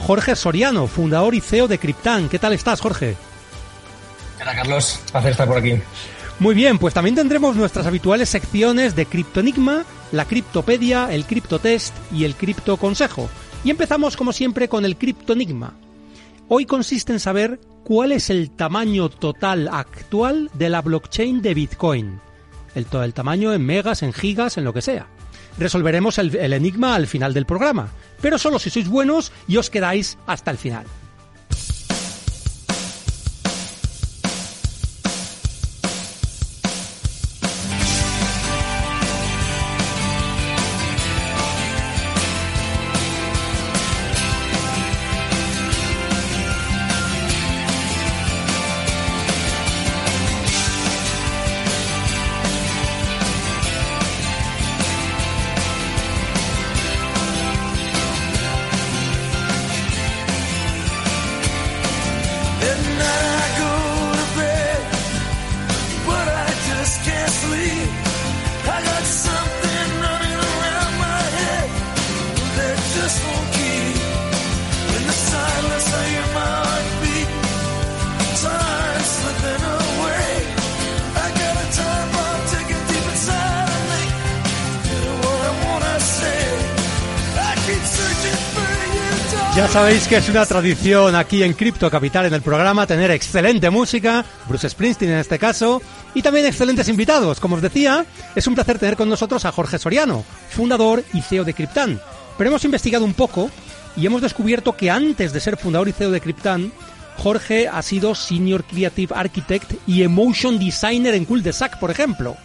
Jorge Soriano, fundador y CEO de Cryptan. ¿Qué tal estás, Jorge? Hola, Carlos. Placer estar por aquí. Muy bien, pues también tendremos nuestras habituales secciones de Criptonigma, la Criptopedia, el Criptotest y el Criptoconsejo. Y empezamos, como siempre, con el Criptonigma. Hoy consiste en saber cuál es el tamaño total actual de la blockchain de Bitcoin. El, el tamaño en megas, en gigas, en lo que sea. Resolveremos el, enigma al final del programa, pero solo si sois buenos y os quedáis hasta el final. Sabéis que es una tradición aquí en Crypto Capital en el programa tener excelente música, Bruce Springsteen en este caso, y también excelentes invitados. Como os decía, es un placer tener con nosotros a Jorge Soriano, fundador y CEO de Cryptan. Pero hemos investigado un poco y hemos descubierto que antes de ser fundador y CEO de Cryptan, Jorge ha sido Senior Creative Architect y Emotion Designer en Cool de Sac, por ejemplo.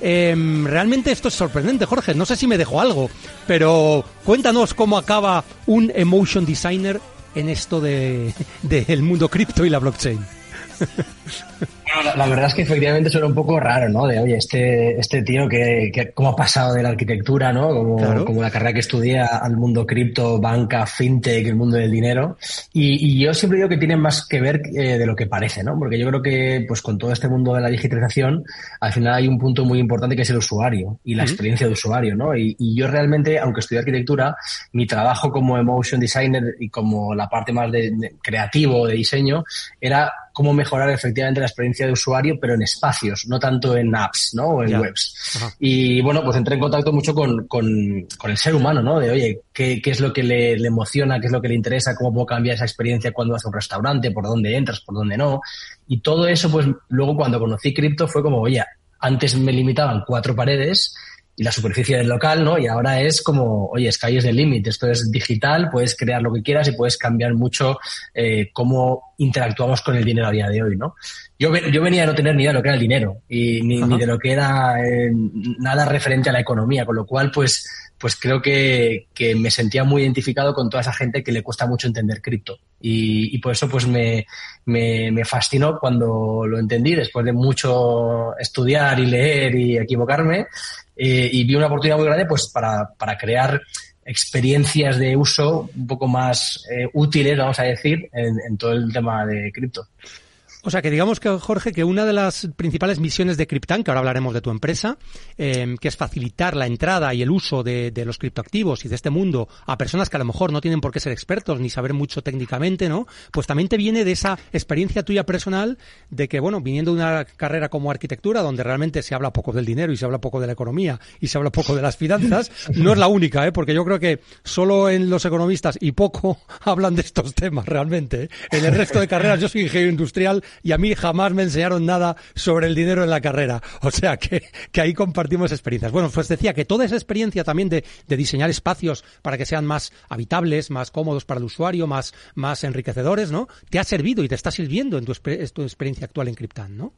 Eh, realmente esto es sorprendente, Jorge. No sé si me dejo algo, pero cuéntanos cómo acaba un emotion designer en esto de <laughs> del mundo cripto y la blockchain. <laughs> La, la, verdad es que efectivamente suena un poco raro, ¿no? De, oye, este, este tío que, que cómo ha pasado de la arquitectura, ¿no? Como, claro. como la carrera que estudia al mundo cripto, banca, fintech, el mundo del dinero. Y, y, yo siempre digo que tiene más que ver eh, de lo que parece, ¿no? Porque yo creo que, pues con todo este mundo de la digitalización, al final hay un punto muy importante que es el usuario y la uh -huh. experiencia de usuario, ¿no? Y, y, yo realmente, aunque estudié arquitectura, mi trabajo como emotion designer y como la parte más de, de creativo, de diseño, era cómo mejorar efectivamente la experiencia de usuario, pero en espacios, no tanto en apps, ¿no? O en yeah. webs. Ajá. Y bueno, pues entré en contacto mucho con, con, con, el ser humano, ¿no? De, oye, ¿qué, qué es lo que le, le, emociona? ¿Qué es lo que le interesa? ¿Cómo puedo cambiar esa experiencia cuando vas a un restaurante? ¿Por dónde entras? ¿Por dónde no? Y todo eso, pues luego cuando conocí cripto fue como, oye, antes me limitaban cuatro paredes y la superficie del local, ¿no? Y ahora es como, oye, Sky es el límite, esto es digital, puedes crear lo que quieras y puedes cambiar mucho eh, cómo interactuamos con el dinero a día de hoy, ¿no? Yo, yo venía de no tener ni idea de lo que era el dinero y ni, ni de lo que era eh, nada referente a la economía, con lo cual, pues, pues creo que, que, me sentía muy identificado con toda esa gente que le cuesta mucho entender cripto. Y, y por eso pues me, me, fascinó cuando lo entendí, después de mucho estudiar y leer y equivocarme, eh, y vi una oportunidad muy grande pues para, para crear experiencias de uso un poco más eh, útiles, vamos a decir, en todo el tema de cripto. O sea, que digamos que, Jorge, que una de las principales misiones de Cryptan, que ahora hablaremos de tu empresa, eh, que es facilitar la entrada y el uso de, de, los criptoactivos y de este mundo a personas que a lo mejor no tienen por qué ser expertos ni saber mucho técnicamente, ¿no? Pues también te viene de esa experiencia tuya personal de que, bueno, viniendo de una carrera como arquitectura, donde realmente se habla poco del dinero y se habla poco de la economía y se habla poco de las finanzas, <laughs> no es la única, ¿eh? Porque yo creo que solo en los economistas y poco <laughs> hablan de estos temas realmente. ¿eh? En el resto de carreras, yo soy ingeniero industrial y a mí jamás me enseñaron nada sobre el dinero en la carrera. <laughs> O sea que, que ahí compartimos experiencias. Bueno, pues decía que toda esa experiencia también de, de, diseñar espacios para que sean más habitables, más cómodos para el usuario, más, más enriquecedores, ¿no? Te ha servido y te está sirviendo en tu, en tu experiencia actual en Cryptan, ¿no?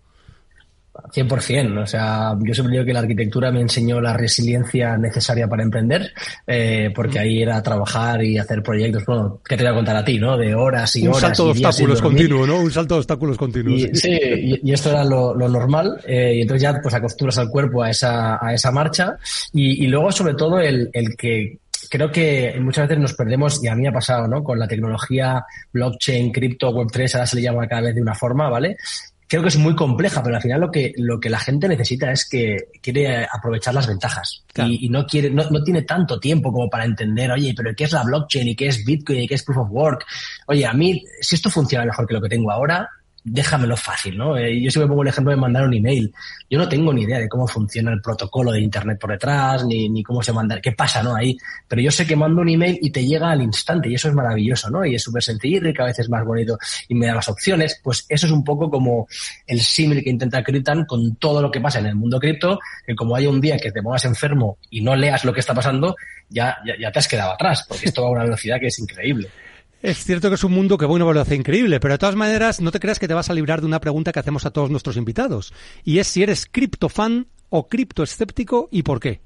100%. O sea, yo siempre digo que la arquitectura me enseñó la resiliencia necesaria para emprender, eh, porque ahí era trabajar y hacer proyectos, bueno, que te voy a contar a ti, ¿no? De horas y Un horas. salto de obstáculos continuo, ¿no? Un salto de obstáculos continuos. Y, sí, y, y, esto era lo, lo normal. Eh, y entonces ya pues acostumbras al cuerpo a esa, a esa marcha. Y, y luego, sobre todo, el, el que creo que muchas veces nos perdemos, y a mí ha pasado, ¿no? Con la tecnología blockchain, cripto, web3, ahora se le llama cada vez de una forma, ¿vale? Creo que es muy compleja, pero al final lo que, lo que la gente necesita es que quiere aprovechar las ventajas claro. y, y, no quiere, no, no, tiene tanto tiempo como para entender, oye, pero ¿qué es la blockchain y qué es Bitcoin y qué es Proof of Work? Oye, a mí, si esto funciona mejor que lo que tengo ahora, déjamelo fácil, ¿no? Eh, yo siempre pongo el ejemplo de mandar un email. Yo no tengo ni idea de cómo funciona el protocolo de Internet por detrás, ni, ni cómo se manda, qué pasa, ¿no? Ahí. Pero yo sé que mando un email y te llega al instante y eso es maravilloso, ¿no? Y es súper sencillo y cada vez es más bonito y me da las opciones. Pues eso es un poco como el símil que intenta Cryptan con todo lo que pasa en el mundo cripto, que como hay un día que te pongas enfermo y no leas lo que está pasando, ya, ya, ya te has quedado atrás, porque esto va a una velocidad que es increíble. Es cierto que es un mundo que bueno lo hace increíble, pero de todas maneras no te creas que te vas a librar de una pregunta que hacemos a todos nuestros invitados. Y es si eres criptofan o criptoescéptico y por qué.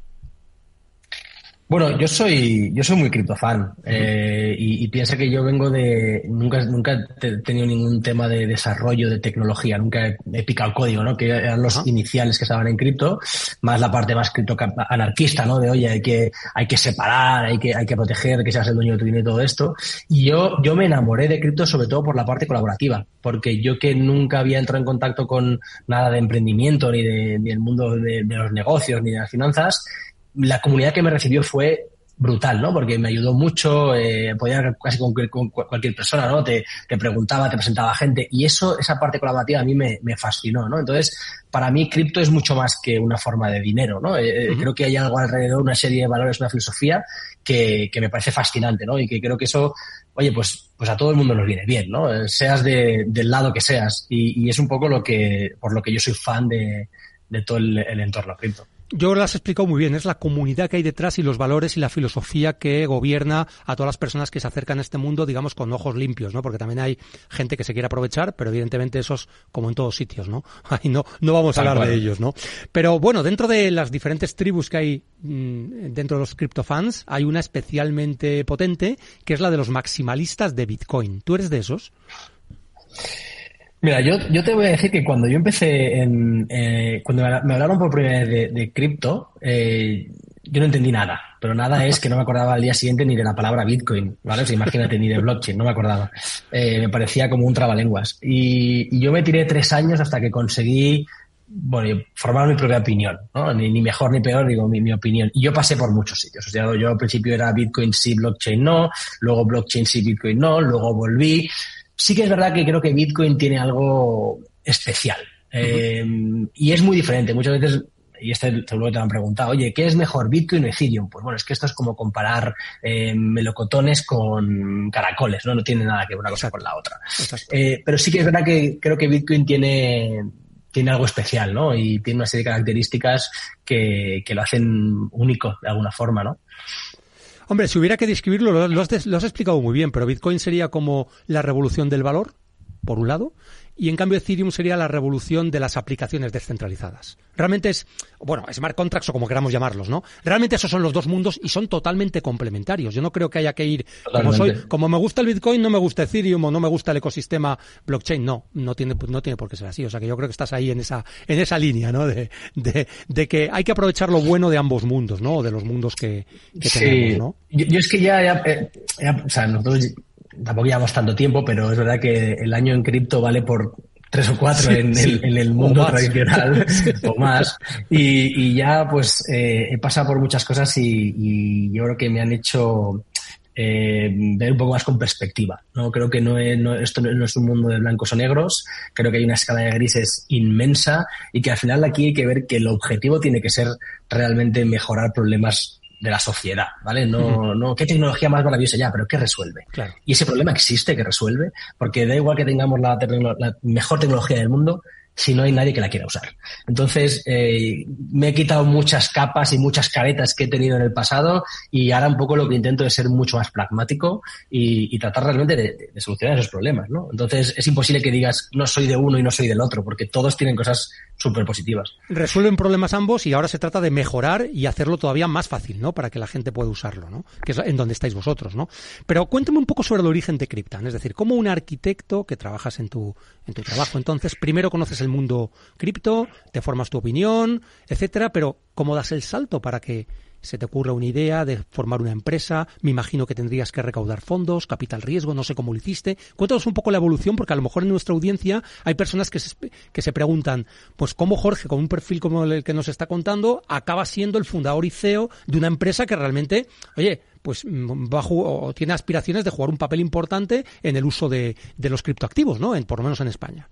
Bueno, yo soy, yo soy muy criptofan eh, y, y, piensa que yo vengo de, nunca, nunca he tenido ningún tema de desarrollo de tecnología, nunca he, he picado código, ¿no? Que eran los iniciales que estaban en cripto, más la parte más cripto anarquista, ¿no? De oye, hay que, hay que separar, hay que, hay que proteger, que seas el dueño de tu dinero y todo esto. Y yo, yo me enamoré de cripto sobre todo por la parte colaborativa, porque yo que nunca había entrado en contacto con nada de emprendimiento, ni de, ni del mundo de, de los negocios, ni de las finanzas, la comunidad que me recibió fue brutal, ¿no? Porque me ayudó mucho, eh, podía casi con, con, cualquier persona, ¿no? Te, te, preguntaba, te presentaba gente y eso, esa parte colaborativa a mí me, me fascinó, ¿no? Entonces, para mí cripto es mucho más que una forma de dinero, ¿no? Eh, uh -huh. Creo que hay algo alrededor, una serie de valores, una filosofía que, que me parece fascinante, ¿no? Y que creo que eso, oye, pues, pues a todo el mundo nos viene bien, ¿no? Seas de, del lado que seas y, y, es un poco lo que, por lo que yo soy fan de, de todo el, el entorno cripto. Yo lo has explicado muy bien, es la comunidad que hay detrás y los valores y la filosofía que gobierna a todas las personas que se acercan a este mundo, digamos, con ojos limpios, ¿no? Porque también hay gente que se quiere aprovechar, pero evidentemente esos, como en todos sitios, ¿no? <laughs> Ahí no, no vamos a hablar de ellos, ¿no? Pero bueno, dentro de las diferentes tribus que hay mmm, dentro de los criptofans, hay una especialmente potente, que es la de los maximalistas de Bitcoin. ¿Tú eres de esos? Mira, yo, yo te voy a decir que cuando yo empecé en, eh, cuando me hablaron por primera vez de, cripto, eh, yo no entendí nada, pero nada es que no me acordaba al día siguiente ni de la palabra Bitcoin, ¿vale? O sea, imagínate, ni de blockchain, no me acordaba. Eh, me parecía como un trabalenguas. Y, y yo me tiré tres años hasta que conseguí bueno, formar mi propia opinión, ni mejor ni peor, digo, mi, mi, opinión. Y yo pasé por muchos sitios. O sea, yo al principio era Bitcoin sí, blockchain no, luego blockchain sí, Bitcoin no, luego volví sí que es verdad que creo que Bitcoin tiene algo especial. Uh -huh. eh, y es muy diferente. Muchas veces, y este seguro que te han preguntado, oye, ¿qué es mejor, Bitcoin o Ethereum? Pues bueno, es que esto es como comparar eh, melocotones con caracoles, ¿no? No tiene nada que ver una cosa con la otra. Eh, pero sí que es verdad que creo que Bitcoin tiene tiene algo especial, ¿no? Y tiene una serie de características que, que lo hacen único de alguna forma, ¿no? Hombre, si hubiera que describirlo, lo, lo, has, explicado muy bien, pero Bitcoin sería como la revolución del valor, por un lado, y en cambio Ethereum sería la revolución de las aplicaciones descentralizadas. Realmente es, bueno, smart contracts o como queramos llamarlos, ¿no? Realmente esos son los dos mundos y son totalmente complementarios. Yo no creo que haya que ir, como soy, como me gusta el Bitcoin, no me gusta Ethereum o no me gusta el ecosistema blockchain. No, no tiene, no tiene por qué ser así. O sea que yo creo que estás ahí en esa, en esa línea, ¿no? De, de, de que hay que aprovechar lo bueno de ambos mundos, ¿no? De los mundos que, que sí. tenemos, ¿no? Yo, yo, es que ya, ya, eh, ya, o sea, nosotros tampoco llevamos tanto tiempo, pero es verdad que el año en cripto vale por tres o cuatro sí, en, sí. El, en, el, mundo tradicional <laughs> o más. Y, y ya pues eh, he pasado por muchas cosas y, y, yo creo que me han hecho eh, ver un poco más con perspectiva. ¿no? Creo que no, es, no esto no es un mundo de blancos o negros, creo que hay una escala de grises inmensa y que al final aquí hay que ver que el objetivo tiene que ser realmente mejorar problemas de la sociedad, ¿vale? No, uh -huh. no, qué tecnología más maravillosa ya, pero ¿qué resuelve? Claro. Y ese problema existe que resuelve, porque da igual que tengamos la, la mejor tecnología del mundo, si no hay nadie que la quiera usar. Entonces, eh, me he quitado muchas capas y muchas caretas que he tenido en el pasado y ahora un poco lo que intento es ser mucho más pragmático y, tratar realmente de, solucionar esos problemas, ¿no? Entonces, es imposible que digas no soy de uno y no soy del otro, porque todos tienen cosas súper positivas. Resuelven problemas ambos y ahora se trata de mejorar y hacerlo todavía más fácil, ¿no? Para que la gente pueda usarlo, ¿no? Que es en donde estáis vosotros, ¿no? Pero cuéntame un poco sobre el origen de Cryptan, es decir, como un arquitecto que trabajas en tu, en tu trabajo, entonces primero conoces el mundo cripto, te formas tu opinión, etcétera, pero ¿cómo das el salto para que se te ocurra una idea de formar una empresa, me imagino que tendrías que recaudar fondos, capital riesgo, no sé cómo lo hiciste. Cuéntanos un poco la evolución, porque a lo mejor en nuestra audiencia hay personas que se, que se preguntan, pues cómo Jorge, con un perfil como el que nos está contando, acaba siendo el fundador y CEO de una empresa que realmente, oye, pues va a o tiene aspiraciones de jugar un papel importante en el uso de, de los criptoactivos, ¿no? En, por lo menos en España.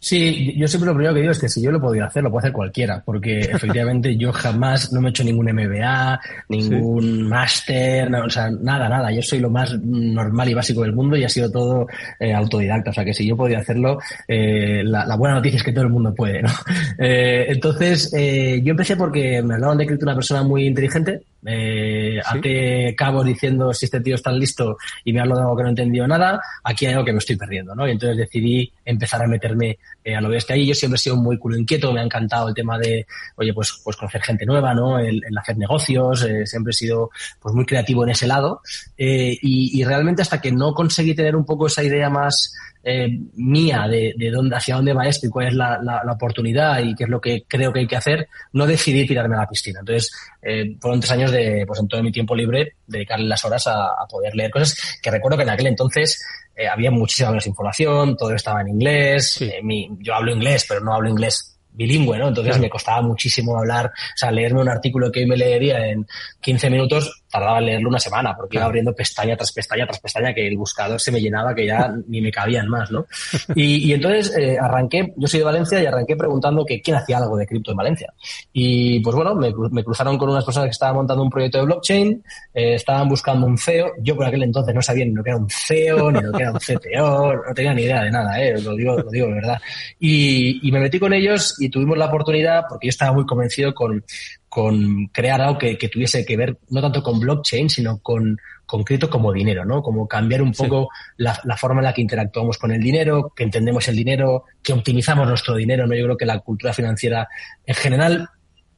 Sí, yo siempre lo primero que digo es que si yo lo podía hacer, lo puede hacer cualquiera, porque <laughs> efectivamente yo jamás no me he hecho ningún MBA, ningún sí. máster, no, o sea, nada, nada. Yo soy lo más normal y básico del mundo y ha sido todo eh, autodidacta. O sea, que si yo podía hacerlo, eh, la, la, buena noticia es que todo el mundo puede, ¿no? <laughs> Eh, entonces, eh, yo empecé porque me hablaban de que una persona muy inteligente, eh, ¿Sí? Ate cabo diciendo si este tío está listo y me hablo de algo que no he entendido nada, aquí hay algo que me estoy perdiendo, ¿no? Y entonces decidí empezar a meterme eh, a lo bestia ahí. Yo siempre he sido muy culo inquieto, me ha encantado el tema de, oye, pues, pues conocer gente nueva, ¿no? El, el hacer negocios, eh, siempre he sido pues muy creativo en ese lado. Eh, y, y realmente hasta que no conseguí tener un poco esa idea más eh, mía de, de, dónde, hacia dónde va esto y cuál es la, la, la, oportunidad y qué es lo que creo que hay que hacer, no decidí tirarme a la piscina. Entonces, eh, fueron tres años de, pues en todo mi tiempo libre, dedicarle las horas a, a poder leer cosas que recuerdo que en aquel entonces eh, había muchísima menos información, todo estaba en inglés, sí. eh, mi, yo hablo inglés, pero no hablo inglés bilingüe, ¿no? Entonces claro. me costaba muchísimo hablar, o sea, leerme un artículo que hoy me leería en 15 minutos, tardaba en leerlo una semana, porque iba abriendo pestaña tras pestaña tras pestaña, que el buscador se me llenaba, que ya <laughs> ni me cabían más, ¿no? Y, y entonces eh, arranqué, yo soy de Valencia y arranqué preguntando que quién hacía algo de cripto en Valencia. Y pues bueno, me, me, cruzaron con unas personas que estaban montando un proyecto de blockchain, eh, estaban buscando un CEO, yo por aquel entonces no sabía ni lo que era un CEO, <laughs> ni lo que era un CTO, no tenía ni idea de nada, eh, lo digo, lo digo de verdad. Y, y me metí con ellos y tuvimos la oportunidad, porque yo estaba muy convencido con, con crear algo que, que, tuviese que ver no tanto con blockchain, sino con, con cripto como dinero, ¿no? Como cambiar un poco sí. la, la, forma en la que interactuamos con el dinero, que entendemos el dinero, que optimizamos nuestro dinero, ¿no? Yo creo que la cultura financiera en general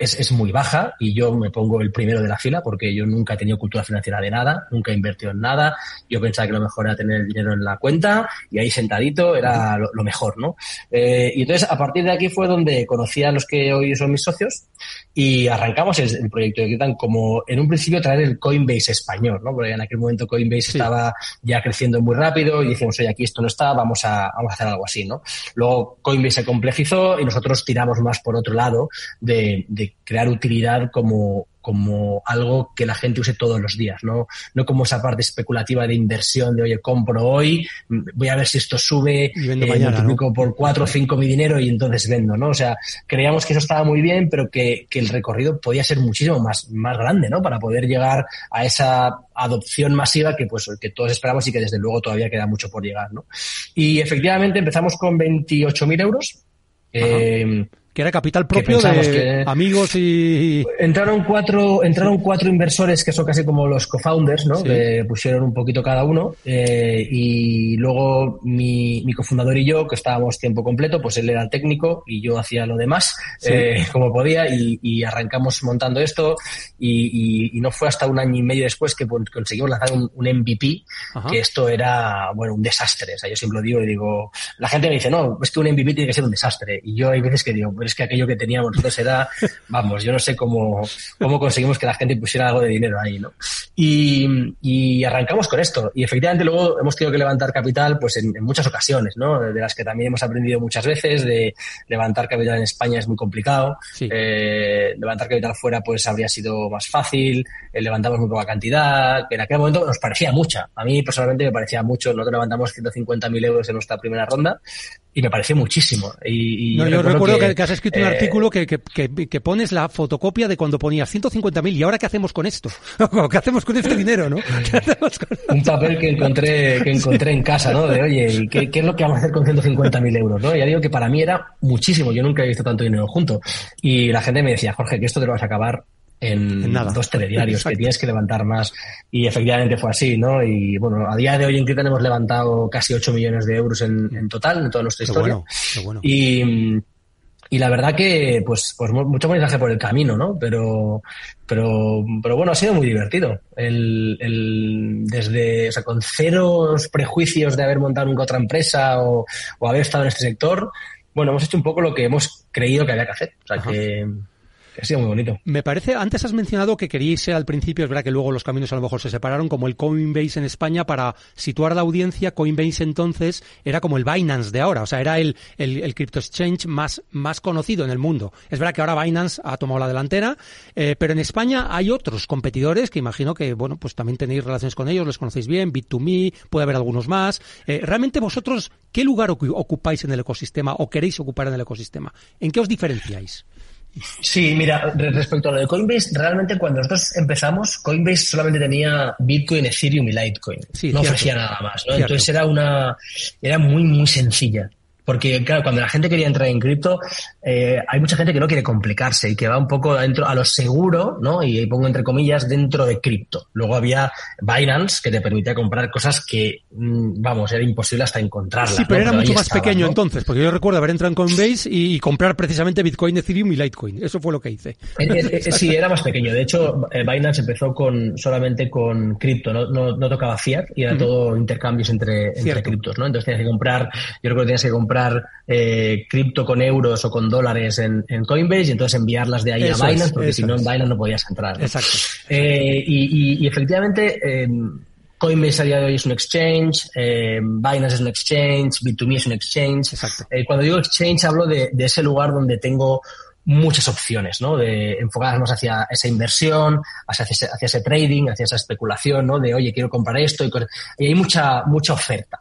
es, es, muy baja y yo me pongo el primero de la fila porque yo nunca he tenido cultura financiera de nada, nunca he invertido en nada. Yo pensaba que lo mejor era tener el dinero en la cuenta y ahí sentadito era lo, lo mejor, ¿no? Eh, y entonces a partir de aquí fue donde conocí a los que hoy son mis socios y arrancamos el, proyecto de Kitan como en un principio traer el Coinbase español, ¿no? Porque en aquel momento Coinbase sí. estaba ya creciendo muy rápido y dijimos, oye, aquí esto no está, vamos a, vamos a hacer algo así, ¿no? Luego Coinbase se complejizó y nosotros tiramos más por otro lado de, de crear utilidad como, como algo que la gente use todos los días, ¿no? No como esa parte especulativa de inversión de, oye, compro hoy, voy a ver si esto sube, y vendo eh, mañana, multiplico ¿no? por cuatro o cinco mi dinero y entonces vendo, ¿no? O sea, creíamos que eso estaba muy bien, pero que, que el recorrido podía ser muchísimo más, más grande, ¿no? Para poder llegar a esa adopción masiva que pues que todos esperamos y que desde luego todavía queda mucho por llegar, ¿no? Y efectivamente empezamos con 28.000 euros Eh, que era capital propio de amigos y entraron cuatro entraron cuatro inversores que son casi como los co-founders no que pusieron un poquito cada uno eh, y luego mi, mi, cofundador y yo que estábamos tiempo completo pues él era el técnico y yo hacía lo demás eh, <laughs> como podía y, arrancamos montando esto y, no fue hasta un año y medio después que conseguimos lanzar un, MVP que esto era bueno un desastre. O sea yo siempre lo digo y digo la gente me dice no es que un MVP tiene que ser un desastre y yo hay veces que digo pero es que aquello que teníamos nosotros era, vamos, yo no sé cómo, cómo conseguimos que la gente pusiera algo de dinero ahí, ¿no? Y, y arrancamos con esto. Y efectivamente luego hemos tenido que levantar capital, pues en, muchas ocasiones, ¿no? De las que también hemos aprendido muchas veces, de levantar capital en España es muy complicado. Eh, levantar capital fuera, pues habría sido más fácil. Eh, levantamos muy poca cantidad, que en aquel momento nos parecía mucha. A mí personalmente me parecía mucho. Nosotros levantamos 150.000 euros en nuestra primera ronda y me pareció muchísimo. Y, yo recuerdo que, has escrito un eh, artículo que, que, pones la fotocopia de cuando ponías 150.000 y ahora qué hacemos con esto? <laughs> ¿Qué hacemos con este dinero, no? un papel que encontré que encontré en casa, ¿no? De oye, ¿qué, qué es lo que vamos a hacer con 150.000 euros? ¿no? Ya digo que para mí era muchísimo. Yo nunca he visto tanto dinero junto. Y la gente me decía, Jorge, que esto te lo vas a acabar en, dos telediarios, que tienes que levantar más. Y efectivamente fue así, ¿no? Y bueno, a día de hoy en Critan hemos levantado casi 8 millones de euros en, total, en toda nuestra historia. Y, y la verdad que, pues, pues mucho mensaje por el camino, ¿no? Pero, pero, pero bueno, ha sido muy divertido. El, el, desde, o sea, con ceros prejuicios de haber montado nunca otra empresa o, o haber estado en este sector, bueno, hemos hecho un poco lo que hemos creído que había que hacer. O sea, que, ha sido muy bonito. Me parece, antes has mencionado que queríais ser al principio, es verdad que luego los caminos a lo mejor se separaron, como el Coinbase en España, para situar la audiencia, Coinbase entonces era como el Binance de ahora, o sea, era el, el, crypto exchange más, más conocido en el mundo. Es verdad que ahora Binance ha tomado la delantera, eh, pero en España hay otros competidores que imagino que, bueno, pues también tenéis relaciones con ellos, les conocéis bien, Bit2Me, puede haber algunos más. Eh, realmente vosotros, ¿qué lugar ocupáis en el ecosistema o queréis ocupar en el ecosistema? ¿En qué os diferenciáis? Sí, mira, respecto a lo de Coinbase, realmente cuando nosotros empezamos, Coinbase solamente tenía Bitcoin, Ethereum y Litecoin. no ofrecía nada más, ¿no? Entonces era una, era muy, muy sencilla. Porque, claro, cuando la gente quería entrar en cripto, eh, hay mucha gente que no quiere complicarse y que va un poco dentro a lo seguro, ¿no? Y pongo entre comillas, dentro de cripto. Luego había Binance, que te permitía comprar cosas que, mm, vamos, era imposible hasta encontrarlas. Sí, pero era mucho más pequeño entonces, porque yo recuerdo haber entrado en Coinbase y, comprar precisamente Bitcoin, Ethereum y Litecoin. Eso fue lo que hice. Eh, eh, sí, <laughs> era más pequeño. De hecho, Binance empezó con solamente con cripto, no, no, tocaba fiat y era todo intercambios entre, entre criptos, ¿no? Entonces tenías que comprar, yo recuerdo que tenías que comprar eh, cripto con euros o con dólares en, Coinbase y entonces enviarlas de ahí a Binance, porque si no en Binance no podías entrar. Exacto. Eh, y, efectivamente, em, Coinbase a día de hoy es un exchange, em, Binance es un exchange, Bit2Me es un exchange. Exacto. Eh, cuando digo exchange hablo de, ese lugar donde tengo muchas opciones, ¿no? De enfocarnos hacia esa inversión, hacia ese, hacia ese trading, hacia esa especulación, ¿no? De, oye, quiero comprar esto y, y hay mucha, mucha oferta.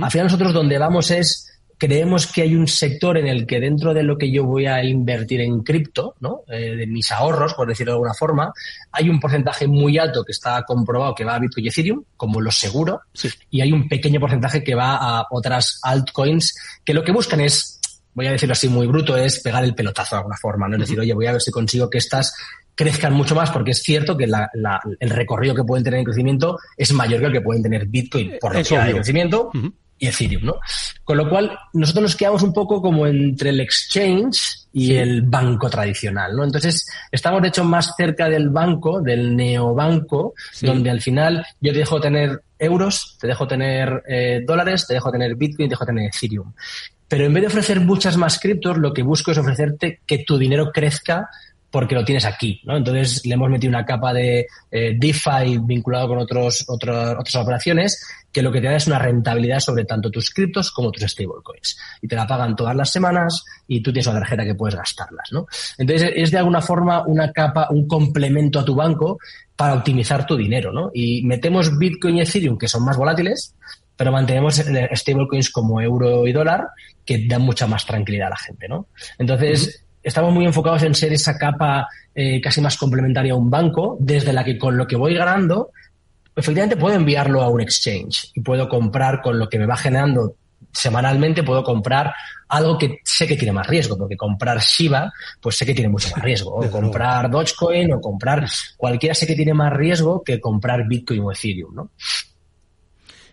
Al final nosotros donde vamos es creemos que hay un sector en el que dentro de lo que yo voy a invertir en cripto, ¿no? Eh, de mis ahorros, por decirlo de alguna forma, hay un porcentaje muy alto que está comprobado que va a Bitcoin y Ethereum, como lo seguro, y hay un pequeño porcentaje que va a otras altcoins que lo que buscan es, voy a decirlo así muy bruto, es pegar el pelotazo de alguna forma, ¿no? Es decir, oye, voy a ver si consigo que estas crezcan mucho más, porque es cierto que el recorrido que pueden tener en crecimiento es mayor que el que pueden tener Bitcoin por lo que de crecimiento y Ethereum, ¿no? Con lo cual, nosotros nos quedamos un poco como entre el exchange y el banco tradicional, ¿no? Entonces, estamos de hecho más cerca del banco, del neobanco, donde al final yo te dejo tener euros, te dejo tener eh, dólares, te dejo tener Bitcoin, te dejo tener Ethereum. Pero en vez de ofrecer muchas más criptos, lo que busco es ofrecerte que tu dinero crezca porque lo tienes aquí, ¿no? Entonces le hemos metido una capa de eh, DeFi vinculado con otros, otras operaciones que lo que te da es una rentabilidad sobre tanto tus criptos como tus stablecoins. Y te la pagan todas las semanas y tú tienes una tarjeta que puedes gastarlas, ¿no? Entonces es de alguna forma una capa, un complemento a tu banco para optimizar tu dinero, ¿no? Y metemos Bitcoin y Ethereum que son más volátiles, pero mantenemos stablecoins como euro y dólar que dan mucha más tranquilidad a la gente, ¿no? Entonces, estamos muy enfocados en ser esa capa eh, casi más complementaria a un banco, desde la que con lo que voy ganando, efectivamente puedo enviarlo a un exchange y puedo comprar con lo que me va generando semanalmente puedo comprar algo que sé que tiene más riesgo, porque comprar Shiba, pues sé que tiene mucho más riesgo. O comprar Dogecoin o comprar cualquiera sé que tiene más riesgo que comprar Bitcoin o Ethereum, ¿no?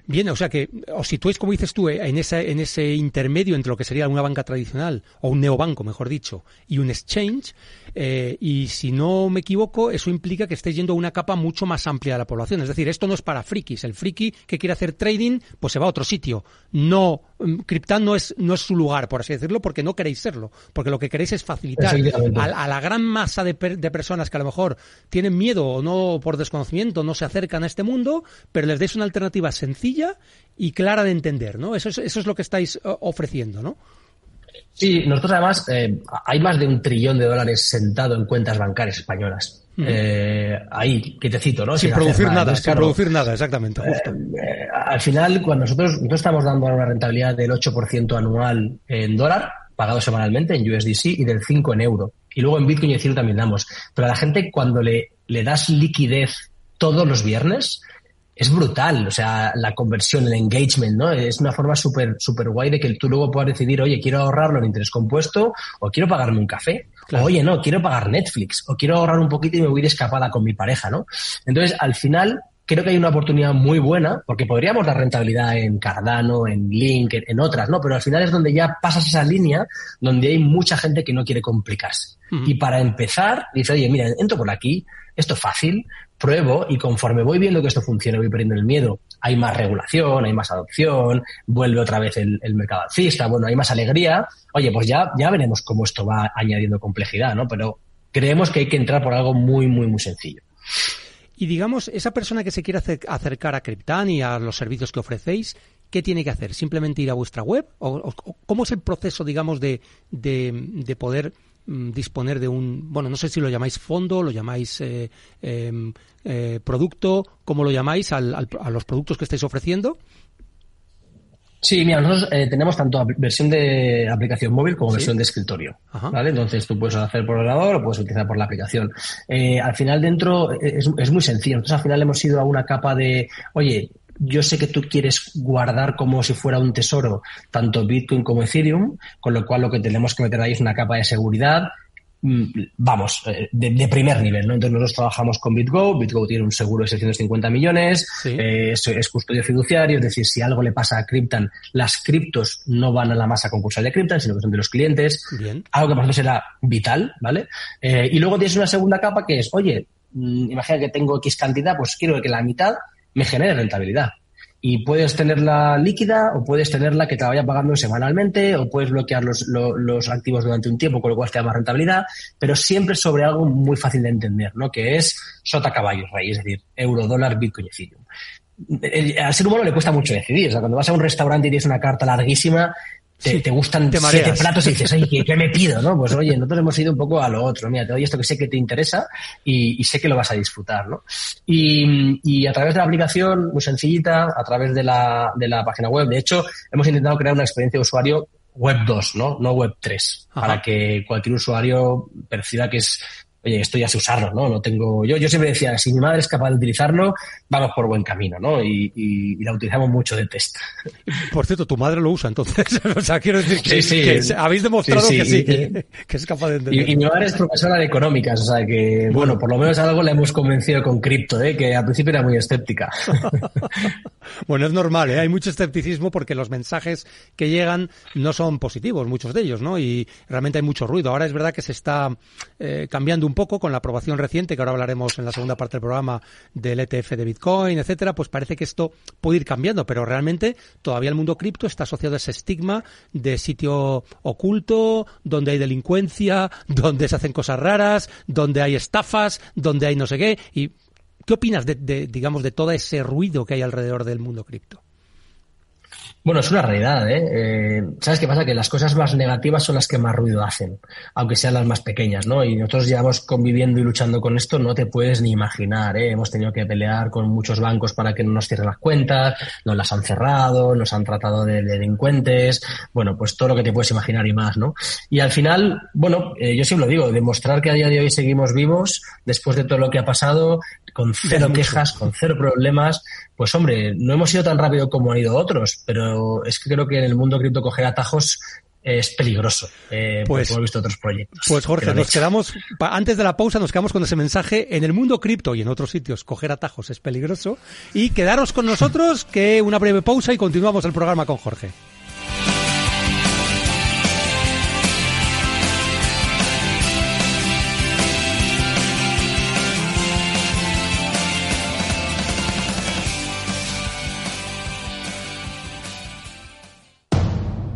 Bien, o sea que os situáis, como dices tú, en ese, en ese intermedio entre lo que sería una banca tradicional, o un neobanco, mejor dicho, y un exchange, eh, y si no me equivoco, eso implica que estéis yendo a una capa mucho más amplia de la población. Es decir, esto no es para frikis. El friki que quiere hacer trading, pues se va a otro sitio. No, mm, Cryptan no es, no es su lugar, por así decirlo, porque no queréis serlo. Porque lo que queréis es facilitar a, la gran masa de, de personas que a lo mejor tienen miedo o no por desconocimiento, no se acercan a este mundo, pero les deis una alternativa sencilla y clara de entender, ¿no? Eso es, eso es lo que estáis eh, ofreciendo, ¿no? Sí, nosotros además eh, hay más de un trillón de dólares sentado en cuentas bancarias españolas. Eh, ahí, que te cito, ¿no? Sin, producir nada, sin producir nada, exactamente. al final, cuando nosotros, nosotros estamos dando una rentabilidad del 8% anual en dólar, pagado semanalmente en USDC, y del 5 en euro. Y luego en Bitcoin y Ethereum también damos. Pero a la gente, cuando le, le das liquidez todos los viernes, es brutal, o sea, la conversión, el engagement, ¿no? Es una forma súper súper guay de que tú luego puedas decidir, oye, quiero ahorrarlo en interés compuesto o quiero pagarme un café. O, oye, no, quiero pagar Netflix o quiero ahorrar un poquito y me voy de escapada con mi pareja, ¿no? Entonces, al final, creo que hay una oportunidad muy buena, porque podríamos dar rentabilidad en Cardano, en Link, en, otras, ¿no? Pero al final es donde ya pasas esa línea donde hay mucha gente que no quiere complicarse. Y para empezar, dice, oye, mira, entro por aquí, esto es fácil, pruebo y conforme voy viendo que esto funciona, voy perdiendo el miedo. Hay más regulación, hay más adopción, vuelve otra vez el, mercado alcista, bueno, hay más alegría. Oye, pues ya, ya veremos cómo esto va añadiendo complejidad, ¿no? Pero creemos que hay que entrar por algo muy, muy, muy sencillo. Y digamos, esa persona que se quiere acercar a Cryptan y a los servicios que ofrecéis, ¿qué tiene que hacer? ¿Simplemente ir a vuestra web? ¿O, cómo es el proceso, digamos, de, de, de poder Mm, disponer de un, bueno, no sé si lo llamáis fondo, lo llamáis eh, em, eh, producto, ¿cómo lo llamáis a los productos que estáis ofreciendo? Sí, mira, nosotros eh, tenemos tanto versión de aplicación móvil como versión de escritorio, ¿vale? Entonces tú puedes hacer por ordenador o puedes utilizar por la aplicación. al final dentro es, es, muy sencillo. Nosotros al final hemos ido a una capa de, oye, yo sé que tú quieres guardar como si fuera un tesoro tanto Bitcoin como Ethereum, con lo cual lo que tenemos que meter ahí es una capa de seguridad, vamos, eh, de, primer nivel, ¿no? Entonces nosotros trabajamos con BitGo, BitGo tiene un seguro de 650 millones, eh, es, custodio fiduciario, es decir, si algo le pasa a Cryptan, las criptos no van a la masa concursal de Cryptan, sino que son de los clientes, algo que para nosotros será vital, ¿vale? Eh, y luego tienes una segunda capa que es, oye, mm, imagina que tengo X cantidad, pues quiero que la mitad me genere rentabilidad. Y puedes tenerla líquida o puedes tenerla que te vaya pagando semanalmente o puedes bloquear los, los, activos durante un tiempo, con lo cual te da más rentabilidad, pero siempre sobre algo muy fácil de entender, ¿no? Que es sota caballos rey, es decir, euro, dólar, bitcoin y ethereum. Al ser humano le cuesta mucho decidir. O sea, cuando vas a un restaurante y tienes una carta larguísima, te, gustan siete platos y dices, oye, ¿qué, me pido? ¿no? Pues oye, nosotros hemos ido un poco a lo otro. Mira, te doy esto que sé que te interesa y, sé que lo vas a disfrutar, ¿no? Y, a través de la aplicación, muy sencillita, a través de la, de la página web, de hecho, hemos intentado crear una experiencia de usuario web 2, ¿no? No web 3, para que cualquier usuario perciba que es oye, esto ya sé usarlo, ¿no? No tengo, yo, yo siempre decía, si mi madre es capaz de utilizarlo, vamos por buen camino, ¿no? Y, y, la utilizamos mucho de test. <laughs> Por cierto, tu madre lo usa, entonces, <laughs> o sea, quiero decir que, habéis demostrado que sí, <laughs> que, es capaz de entender. Y, mi madre es profesora de económicas, o sea, que, bueno, por lo menos algo la hemos convencido con cripto, ¿eh? Que al principio era muy escéptica. bueno, es normal, ¿eh? Hay mucho escepticismo porque los mensajes que llegan no son positivos, muchos de ellos, ¿no? Y realmente hay mucho ruido. Ahora es verdad que se está eh, cambiando un poco con la aprobación reciente, que ahora hablaremos en la segunda parte del programa del ETF de Bitcoin, etcétera, pues parece que esto puede ir cambiando, pero realmente todavía el mundo cripto está asociado a ese estigma de sitio oculto, donde hay delincuencia, <laughs> donde se hacen cosas raras, donde hay estafas, donde hay no sé qué. ¿Y qué opinas de, de digamos, de todo ese ruido que hay alrededor del mundo cripto? Bueno, es una realidad, ¿eh? ¿eh? ¿Sabes qué pasa? Que las cosas más negativas son las que más ruido hacen, aunque sean las más pequeñas, ¿no? Y nosotros llevamos conviviendo y luchando con esto, no te puedes ni imaginar, ¿eh? Hemos tenido que pelear con muchos bancos para que no nos cierren las cuentas, nos las han cerrado, nos han tratado de delincuentes, bueno, pues todo lo que te puedes imaginar y más, ¿no? Y al final, bueno, eh, yo siempre lo digo, demostrar que a día de hoy seguimos vivos, después de todo lo que ha pasado, con cero quejas, con cero problemas. Pues hombre, no hemos ido tan rápido como han ido otros, pero es que creo que en el mundo cripto coger atajos es peligroso, eh, pues, hemos visto otros proyectos. Pues Jorge, nos quedamos, antes de la pausa, nos quedamos con ese mensaje, en el mundo cripto y en otros sitios, coger atajos es peligroso, y quedaros con nosotros, que una breve pausa y continuamos el programa con Jorge.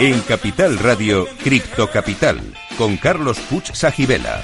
En Capital Radio, Cripto Capital, con Carlos Puch Sajibela.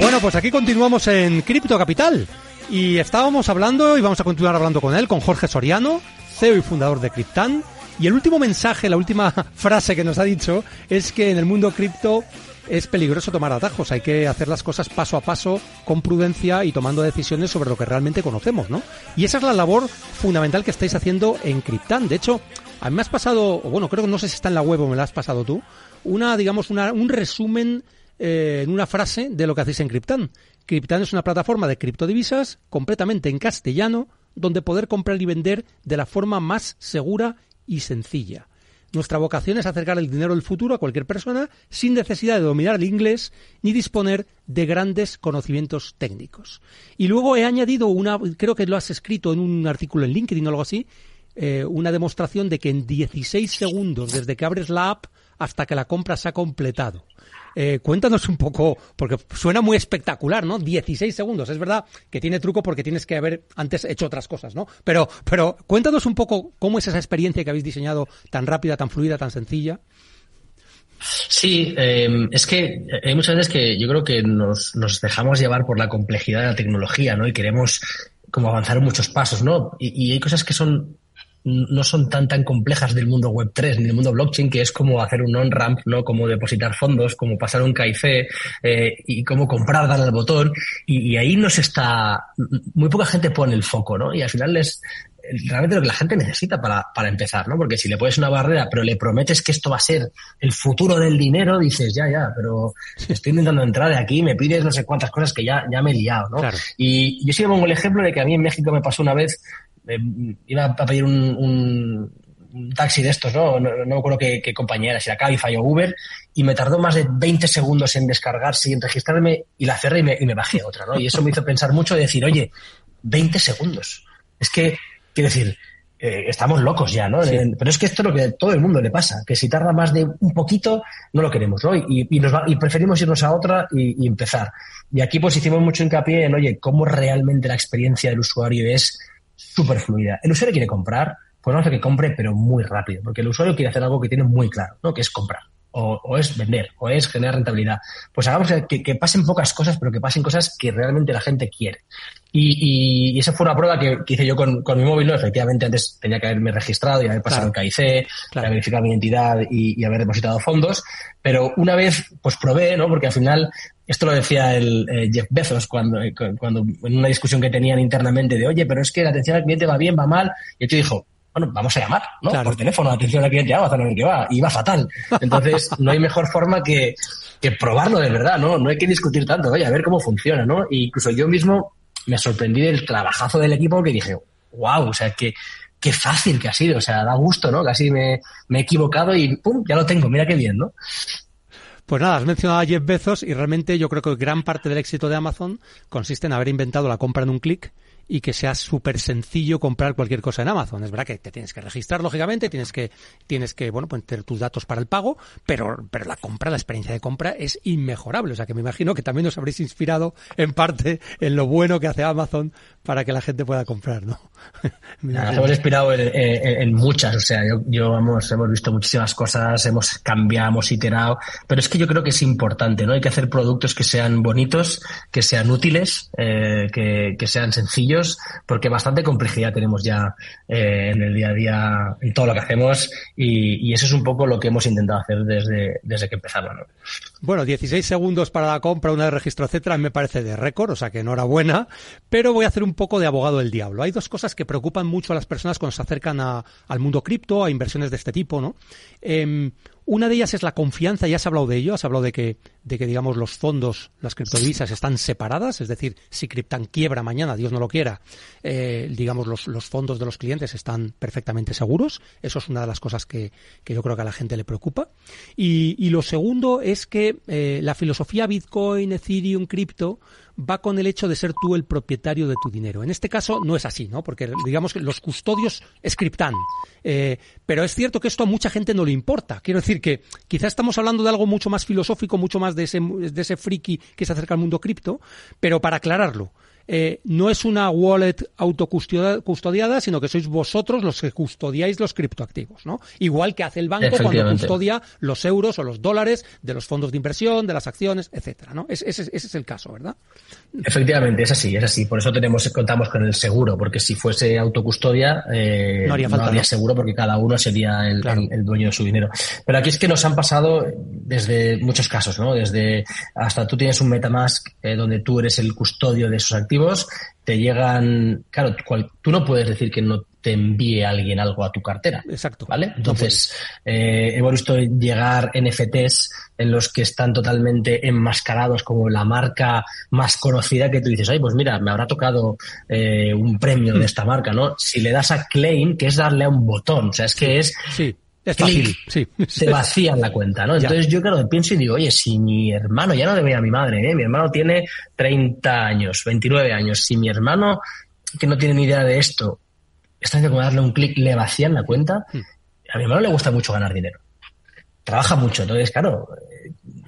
Bueno, pues aquí continuamos en Cripto Capital. Y estábamos hablando, y vamos a continuar hablando con él, con Jorge Soriano, CEO y fundador de Cryptan. Y el último mensaje, la última <laughs> frase que nos ha dicho es que en el mundo cripto es peligroso tomar atajos, hay que hacer las cosas paso a paso, con prudencia y tomando decisiones sobre lo que realmente conocemos, ¿no? Y esa es la labor fundamental que estáis haciendo en Cryptan. De hecho, a me has pasado, bueno, creo que no sé si está en la web o me la has pasado tú, una, digamos, una, un resumen eh, en una frase de lo que hacéis en Cryptan. Cryptan es una plataforma de criptodivisas completamente en castellano, donde poder comprar y vender de la forma más segura y sencilla. Nuestra vocación es acercar el dinero del futuro a cualquier persona sin necesidad de dominar el inglés ni disponer de grandes conocimientos técnicos. Y luego he añadido una, creo que lo has escrito en un artículo en LinkedIn o algo así, eh, una demostración de que en 16 segundos desde que abres la app hasta que la compra se ha completado. Eh, cuéntanos un poco, porque suena muy espectacular, ¿no? 16 segundos. Es verdad que tiene truco porque tienes que haber antes hecho otras cosas, ¿no? Pero, pero cuéntanos un poco cómo es esa experiencia que habéis diseñado tan rápida, tan fluida, tan sencilla. Sí, eh, es que hay muchas veces que yo creo que nos, dejamos llevar por la complejidad de la tecnología, ¿no? Y queremos como avanzar muchos pasos, ¿no? y hay cosas que son no son tan tan complejas del mundo web 3 ni del mundo blockchain que es como hacer un on ramp no como depositar fondos como pasar un KIC eh, y cómo comprar darle al botón. Y, ahí nos está muy poca gente pone el foco no y al final es realmente lo que la gente necesita para, para empezar, ¿no? Porque si le pones una barrera, pero le prometes que esto va a ser el futuro del dinero, dices, ya, ya, pero estoy intentando entrar de aquí, me pides no sé cuántas cosas que ya, ya me he liado, ¿no? Y yo sí pongo el ejemplo de que a mí en México me pasó una vez eh, iba a pedir un, taxi de estos, ¿no? No, no me acuerdo qué, compañía era, si era Cabify o Uber, y me tardó más de 20 segundos en descargarse y en registrarme, y la cerré y me, y me bajé otra, ¿no? Y eso me hizo pensar mucho y decir, oye, 20 segundos. Es que, quiero decir, eh, estamos locos ya, ¿no? Pero es que esto es lo que a todo el mundo le pasa, que si tarda más de un poquito, no lo queremos, ¿no? Y, y, nos y preferimos irnos a otra y, y, empezar. Y aquí pues hicimos mucho hincapié en, oye, cómo realmente la experiencia del usuario es súper fluida. El usuario quiere comprar, pues no hace que compre, pero muy rápido, porque el usuario quiere hacer algo que tiene muy claro, ¿no? Que es comprar. O, es vender, o es generar rentabilidad. Pues hagamos que, pasen pocas cosas, pero que pasen cosas que realmente la gente quiere. Y, esa fue una prueba que, hice yo con, mi móvil, ¿no? Efectivamente, antes tenía que haberme registrado y haber pasado el KIC, claro. verificado mi identidad y, haber depositado fondos. Pero una vez, pues probé, ¿no? Porque al final, esto lo decía el eh, Jeff Bezos cuando, eh, cuando en una discusión que tenían internamente de, oye, pero es que la atención al cliente va bien, va mal. Y el tío dijo, bueno, vamos a llamar, ¿no? Por teléfono, atención al cliente, vamos a ver qué va, y va fatal. Entonces, <laughs> no hay mejor forma que, que probarlo de verdad, ¿no? No hay que discutir tanto, oye, a ver cómo funciona, ¿no? Y incluso yo mismo me sorprendí del trabajazo del equipo que dije, wow, o sea, que qué fácil que ha sido, o sea, da gusto, ¿no? Casi me, me he equivocado y ¡pum! Ya lo tengo, mira qué bien, ¿no? Pues nada, has mencionado a Jeff Bezos y realmente yo creo que gran parte del éxito de Amazon consiste en haber inventado la compra en un clic y que sea súper sencillo comprar cualquier cosa en Amazon. Es verdad que te tienes que registrar, lógicamente, tienes que, tienes que, bueno, pues tener tus datos para el pago, pero, pero la compra, la experiencia de compra es inmejorable. O sea que me imagino que también os habréis inspirado en parte en lo bueno que hace Amazon para que la gente pueda comprar, ¿no? <laughs> Nos hemos inspirado en, muchas, o sea, yo, yo hemos, hemos visto muchísimas cosas, hemos cambiado, hemos iterado, pero es que yo creo que es importante, ¿no? Hay que hacer productos que sean bonitos, que sean útiles, eh, que, que sean sencillos porque bastante complejidad tenemos ya eh, en el día a día en todo lo que hacemos y, eso es un poco lo que hemos intentado hacer desde, desde que empezamos. Bueno, 16 segundos para la compra, una de registro, etcétera, me parece de récord, o sea que enhorabuena, pero voy a hacer un poco de abogado del diablo. Hay dos cosas que preocupan mucho a las personas cuando se acercan al mundo cripto, a inversiones de este tipo, ¿no? Em, una de ellas es la confianza, ya has hablado de ello, has hablado de que, de que digamos, los fondos, las criptodivisas están separadas, es decir, si Cryptan quiebra mañana, Dios no lo quiera, eh, digamos, los, los, fondos de los clientes están perfectamente seguros. Eso es una de las cosas que, que yo creo que a la gente le preocupa. Y, y lo segundo es que eh, la filosofía Bitcoin, Ethereum, cripto, va con el hecho de ser tú el propietario de tu dinero. En este caso no es así, ¿no? Porque digamos que los custodios scriptan. Eh, pero es cierto que esto a mucha gente no le importa. Quiero decir que quizás estamos hablando de algo mucho más filosófico, mucho más de ese, de ese friki que se acerca al mundo cripto, pero para aclararlo. Eh, no es una wallet autocustodiada, sino que sois vosotros los que custodiáis los criptoactivos, ¿no? Igual que hace el banco cuando custodia los euros o los dólares de los fondos de inversión, de las acciones, etcétera, ¿no? ese, es el caso, ¿verdad? Efectivamente, es así, es así. Por eso tenemos, contamos con el seguro, porque si fuese autocustodia, eh, no haría, falta, seguro porque cada uno sería el, dueño de su dinero. Pero aquí es que nos han pasado desde muchos casos, ¿no? Desde hasta tú tienes un MetaMask eh, donde tú eres el custodio de esos activos te llegan, claro, tú no puedes decir que no te envíe alguien algo a tu cartera. Exacto. ¿Vale? Entonces, eh, hemos visto llegar NFTs en los que están totalmente enmascarados como la marca más conocida que tú dices, ay, pues mira, me habrá tocado eh, un premio de esta marca, ¿no? Si le das a claim, que es darle a un botón, o sea, es que es sí. Es fácil, sí. <laughs> Te vacían la cuenta, ¿no? Entonces yo, claro, pienso y digo, oye, si mi hermano, ya no debe a mi madre, ¿eh? Mi hermano tiene 30 años, 29 años. Si mi hermano, que no tiene ni idea de esto, está haciendo como darle un clic, le vacían la cuenta, hmm. a mi hermano le gusta mucho ganar dinero. Trabaja mucho, entonces, claro,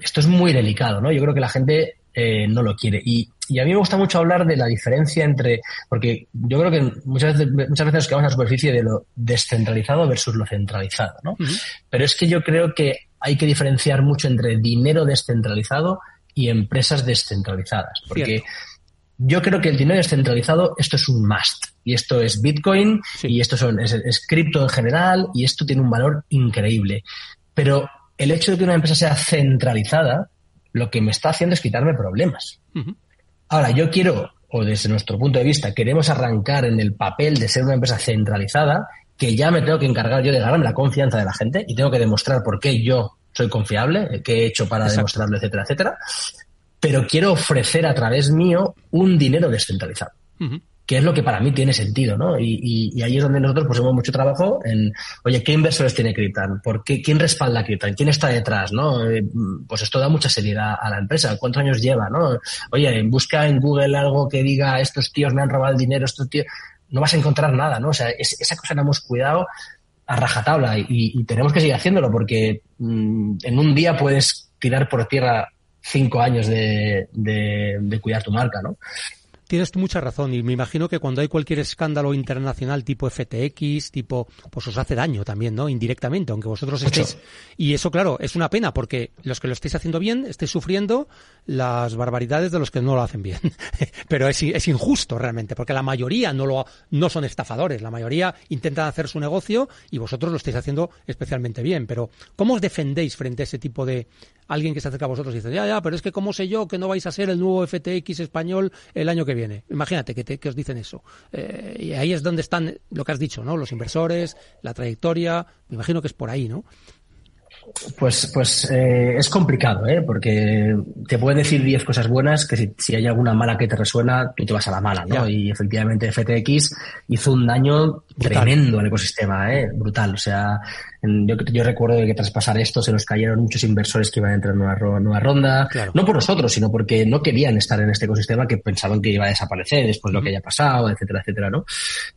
esto es muy delicado, ¿no? Yo creo que la gente eh, no lo quiere. Y, y, a mí me gusta mucho hablar de la diferencia entre, porque yo creo que muchas veces, muchas veces nos quedamos a la superficie de lo descentralizado versus lo centralizado, ¿no? Pero es que yo creo que hay que diferenciar mucho entre dinero descentralizado y empresas descentralizadas. Porque yo creo que el dinero descentralizado, esto es un must. Y esto es Bitcoin, y esto son, es, es cripto en general, y esto tiene un valor increíble. Pero el hecho de que una empresa sea centralizada, lo que me está haciendo es quitarme problemas. Ahora, yo quiero, o desde nuestro punto de vista, queremos arrancar en el papel de ser una empresa centralizada, que ya me tengo que encargar yo de ganarme la confianza de la gente y tengo que demostrar por qué yo soy confiable, qué he hecho para demostrarlo, etcétera, etcétera. Pero quiero ofrecer a través mío un dinero descentralizado que es lo que para mí tiene sentido, ¿no? Y, ahí es donde nosotros hemos mucho trabajo en, oye, ¿qué inversores tiene Cryptan? ¿Por qué, ¿Quién respalda Cryptan? ¿Quién está detrás, no? Eh, pues esto da mucha seriedad a la empresa. ¿Cuántos años lleva, no? Oye, busca en Google algo que diga, estos tíos me han robado el dinero, estos tíos... No vas a encontrar nada, ¿no? O sea, esa cosa la hemos cuidado a rajatabla y, y tenemos que seguir haciéndolo porque mm, en un día puedes tirar por tierra cinco años de cuidar tu marca, ¿no? Tienes mucha razón y me imagino que cuando hay cualquier escándalo internacional tipo FTX, tipo, pues os hace daño también, ¿no? Indirectamente, aunque vosotros estéis. Y eso, claro, es una pena porque los que lo estáis haciendo bien estáis sufriendo las barbaridades de los que no lo hacen bien. <laughs> Pero es, es injusto realmente porque la mayoría no lo, no son estafadores, la mayoría intentan hacer su negocio y vosotros lo estáis haciendo especialmente bien. Pero, ¿cómo os defendéis frente a ese tipo de, alguien que se acerca a vosotros y dice, ya, ya, pero es que cómo sé yo que no vais a ser el nuevo FTX español el año que viene. Imagínate que, que os dicen eso. Eh, y ahí es donde están lo que has dicho, ¿no? Los inversores, la trayectoria, me imagino que es por ahí, ¿no? Pues, pues eh, es complicado, ¿eh? porque te pueden decir 10 cosas buenas que si, hay alguna mala que te resuena, tú te vas a la mala, ¿no? Y efectivamente FTX hizo un daño tremendo el ecosistema, ¿eh? brutal. O sea, yo, yo, recuerdo que tras pasar esto se nos cayeron muchos inversores que iban a entrar en una nueva ronda, no por nosotros, sino porque no querían estar en este ecosistema que pensaban que iba a desaparecer después de lo que haya pasado, etcétera, etcétera, ¿no?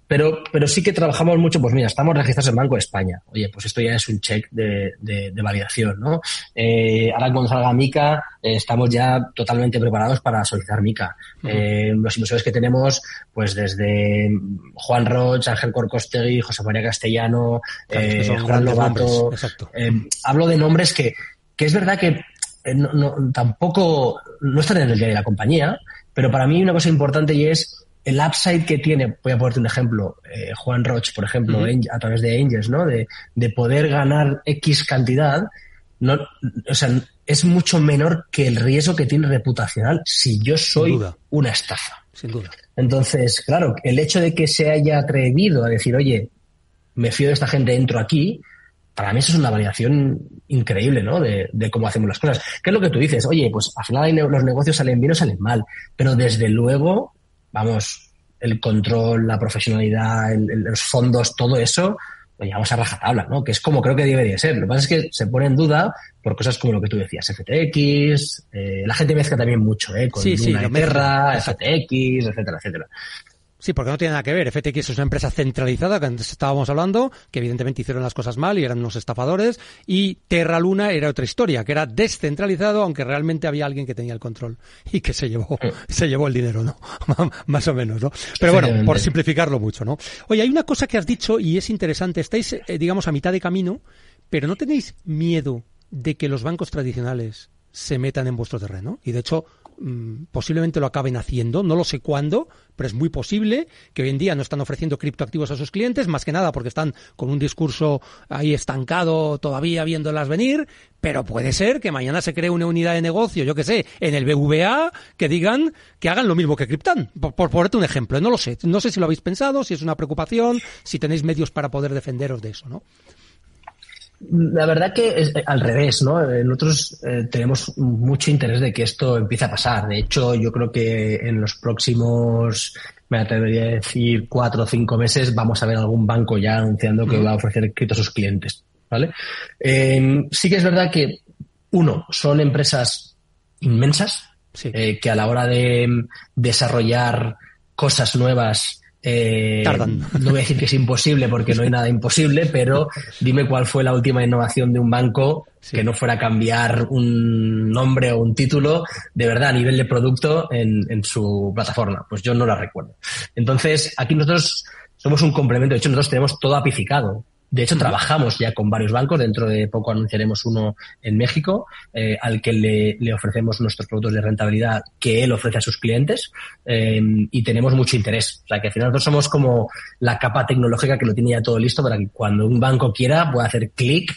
Pero, pero sí que trabajamos mucho, pues mira, estamos registrados en Banco de España. Oye, pues esto ya es un check de, de, de validación, ¿no? Eh, ahora cuando salga Mica, eh, estamos ya totalmente preparados para solicitar Mica. eh, los inversores que tenemos, pues desde Juan Roch, Ángel Corcostegui, José María Castellano, eh, Juan Lobato. Eh, hablo de nombres que, que es verdad que eh, no, no, tampoco no están en el día de la compañía, pero para mí una cosa importante y es el upside que tiene, voy a ponerte un ejemplo, eh, Juan Roch, por ejemplo, uh -huh. a través de Angels, ¿no? De, de poder ganar X cantidad, no, o sea, es mucho menor que el riesgo que tiene reputacional si yo soy una estafa. Sin duda. Entonces, claro, el hecho de que se haya atrevido a decir, oye, me fío de esta gente, entro aquí, para mí eso es una validación increíble, ¿no? De, de, cómo hacemos las cosas. ¿Qué es lo que tú dices? Oye, pues al final los negocios salen bien o salen mal, pero desde luego, vamos, el control, la profesionalidad, el, el, los fondos, todo eso, lo llevamos a rajatabla, ¿no? Que es como creo que debería ser. Lo que pasa es que se pone en duda por cosas como lo que tú decías, FTX, eh, la gente mezcla también mucho, ¿eh? Con sí, sí, Luna Terra, FTX, etcétera, etcétera. Sí, porque no tiene nada que ver. FTX es una empresa centralizada, que antes estábamos hablando, que evidentemente hicieron las cosas mal y eran unos estafadores. Y Terra Luna era otra historia, que era descentralizado, aunque realmente había alguien que tenía el control y que se llevó, <laughs> se llevó el dinero, ¿no? <laughs> Más o menos, ¿no? Pero bueno, por simplificarlo mucho, ¿no? Oye, hay una cosa que has dicho y es interesante. Estáis, eh, digamos, a mitad de camino, pero ¿no tenéis miedo de que los bancos tradicionales se metan en vuestro terreno? Y de hecho, Mm, posiblemente lo acaben haciendo, no lo sé cuándo, pero es muy posible que hoy en día no están ofreciendo criptoactivos a sus clientes, más que nada porque están con un discurso ahí estancado todavía viéndolas venir, pero puede ser que mañana se cree una unidad de negocio, yo que sé, en el BVA, que digan que hagan lo mismo que Cryptan, por, por ponerte un ejemplo, no lo sé, no sé si lo habéis pensado, si es una preocupación, si tenéis medios para poder defenderos de eso, ¿no? La verdad que es al revés, ¿no? Nosotros eh, tenemos mucho interés de que esto empiece a pasar. De hecho, yo creo que en los próximos, me atrevería a decir, cuatro o cinco meses, vamos a ver algún banco ya anunciando que va a ofrecer cripto a sus clientes, ¿vale? Eh, sí que es verdad que, uno, son empresas inmensas, sí. eh, que a la hora de desarrollar cosas nuevas eh, Tardan. No voy a decir que es imposible porque no hay nada imposible, pero dime cuál fue la última innovación de un banco sí. que no fuera cambiar un nombre o un título de verdad a nivel de producto en, en su plataforma. Pues yo no la recuerdo. Entonces, aquí nosotros somos un complemento. De hecho, nosotros tenemos todo apificado. De hecho, trabajamos ya con varios bancos. Dentro de poco anunciaremos uno en México, eh, al que le, le, ofrecemos nuestros productos de rentabilidad que él ofrece a sus clientes eh, y tenemos mucho interés. O sea, que al final nosotros somos como la capa tecnológica que lo tiene ya todo listo para que cuando un banco quiera pueda hacer clic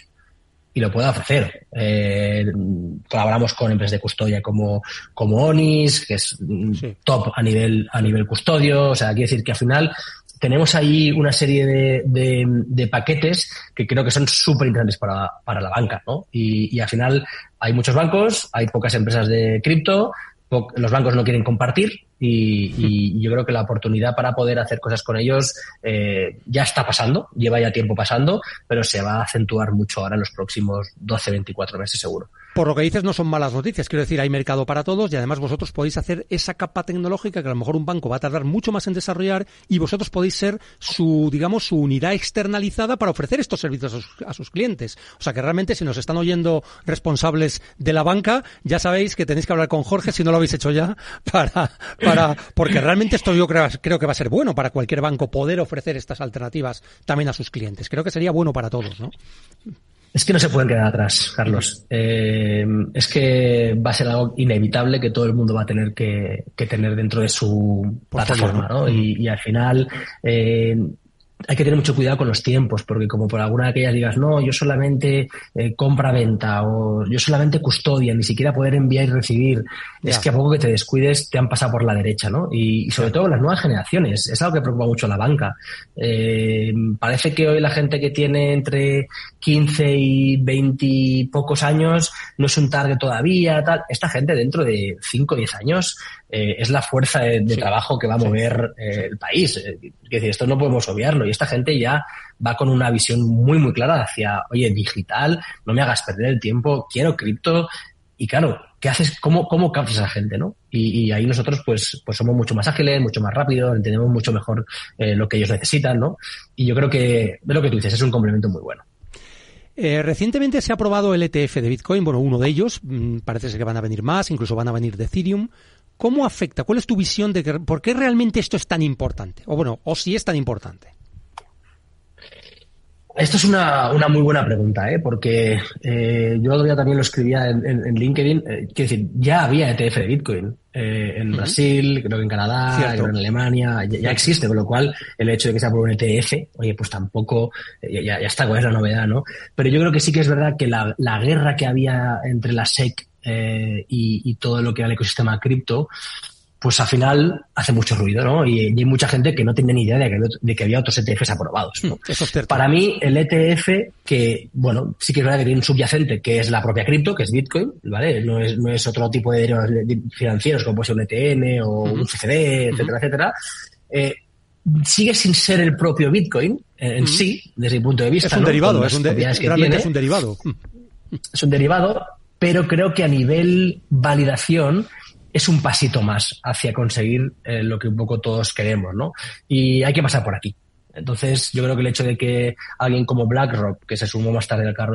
y lo pueda ofrecer. Eh, colaboramos con empresas de custodia como, como Onis, que es sí. top a nivel, a nivel custodio. O sea, quiere decir que al final tenemos ahí una serie de, de, paquetes que creo que son súper interesantes para, para, la banca, ¿no? Y, y, al final hay muchos bancos, hay pocas empresas de cripto, los bancos no quieren compartir y, y, yo creo que la oportunidad para poder hacer cosas con ellos eh, ya está pasando, lleva ya tiempo pasando, pero se va a acentuar mucho ahora en los próximos 12, 24 meses seguro. Por lo que dices, no son malas noticias. Quiero decir, hay mercado para todos y además vosotros podéis hacer esa capa tecnológica que a lo mejor un banco va a tardar mucho más en desarrollar y vosotros podéis ser su, digamos, su unidad externalizada para ofrecer estos servicios a sus, a sus clientes. O sea que realmente si nos están oyendo responsables de la banca, ya sabéis que tenéis que hablar con Jorge si no lo habéis hecho ya <laughs> para, para, porque realmente esto yo creo, creo que va a ser bueno para cualquier banco poder ofrecer estas alternativas también a sus clientes. Creo que sería bueno para todos, ¿no? Es que no se pueden quedar atrás, Carlos. Eh, es que va a ser algo inevitable que todo el mundo va a tener que, que tener dentro de su Por plataforma, ¿no? Y, y, al final eh, hay que tener mucho cuidado con los tiempos, porque como por alguna de aquellas digas, no, yo solamente eh, compra-venta o yo solamente custodia, ni siquiera poder enviar y recibir, ya. es que a poco que te descuides te han pasado por la derecha, ¿no? Y, y sobre todo las nuevas generaciones, es algo que preocupa mucho a la banca. Eh, parece que hoy la gente que tiene entre 15 y 20 y pocos años no es un target todavía, tal. Esta gente dentro de 5 o 10 años eh, es la fuerza de, de sí. trabajo que va a mover eh, el país. Es decir, esto no podemos obviarlo y esta gente ya va con una visión muy, muy clara hacia, oye, digital, no me hagas perder el tiempo, quiero cripto. Y claro, ¿qué haces? ¿Cómo, cómo captas a esa gente, no? Y, ahí nosotros, pues, pues somos mucho más ágiles, mucho más rápidos, entendemos mucho mejor eh, lo que ellos necesitan, ¿no? Y yo creo que, de lo que tú dices, es un complemento muy bueno. Eh, recientemente se ha aprobado el ETF de Bitcoin, bueno, uno de ellos, mm, parece ser que van a venir más, incluso van a venir de Ethereum. ¿Cómo afecta? ¿Cuál es tu visión de que, por qué realmente esto es tan importante? O bueno, o si es tan importante. Esto es una, una muy buena pregunta, ¿eh? porque eh, yo todavía también lo escribía en, en, LinkedIn. Eh, quiero decir, ya había ETF de Bitcoin eh, en Brasil, creo que en Canadá, creo que en Alemania, ya, existe, con lo cual el hecho de que sea por un ETF, oye, pues tampoco, ya, ya está, es la novedad, ¿no? Pero yo creo que sí que es verdad que la, la guerra que había entre la SEC eh, y, y, todo lo que era el ecosistema cripto, pues al final hace mucho ruido, ¿no? Y, hay mucha gente que no tiene ni idea de que, había otros ETFs aprobados. ¿no? Hmm, Para mí, el ETF, que, bueno, sí que es verdad que tiene un subyacente que es la propia cripto, que es Bitcoin, ¿vale? No es, no es otro tipo de derivados financieros como puede ser un ETN o un CCD, etcétera, etcétera. Eh, sigue sin ser el propio Bitcoin en sí, desde mi punto de vista. Es un derivado, es un, realmente es un derivado. Es un derivado, pero creo que a nivel validación es un pasito más hacia conseguir eh, lo que un poco todos queremos, ¿no? Y hay que pasar por aquí. Entonces, yo creo que el hecho de que alguien como BlackRock, que se sumó más tarde al carro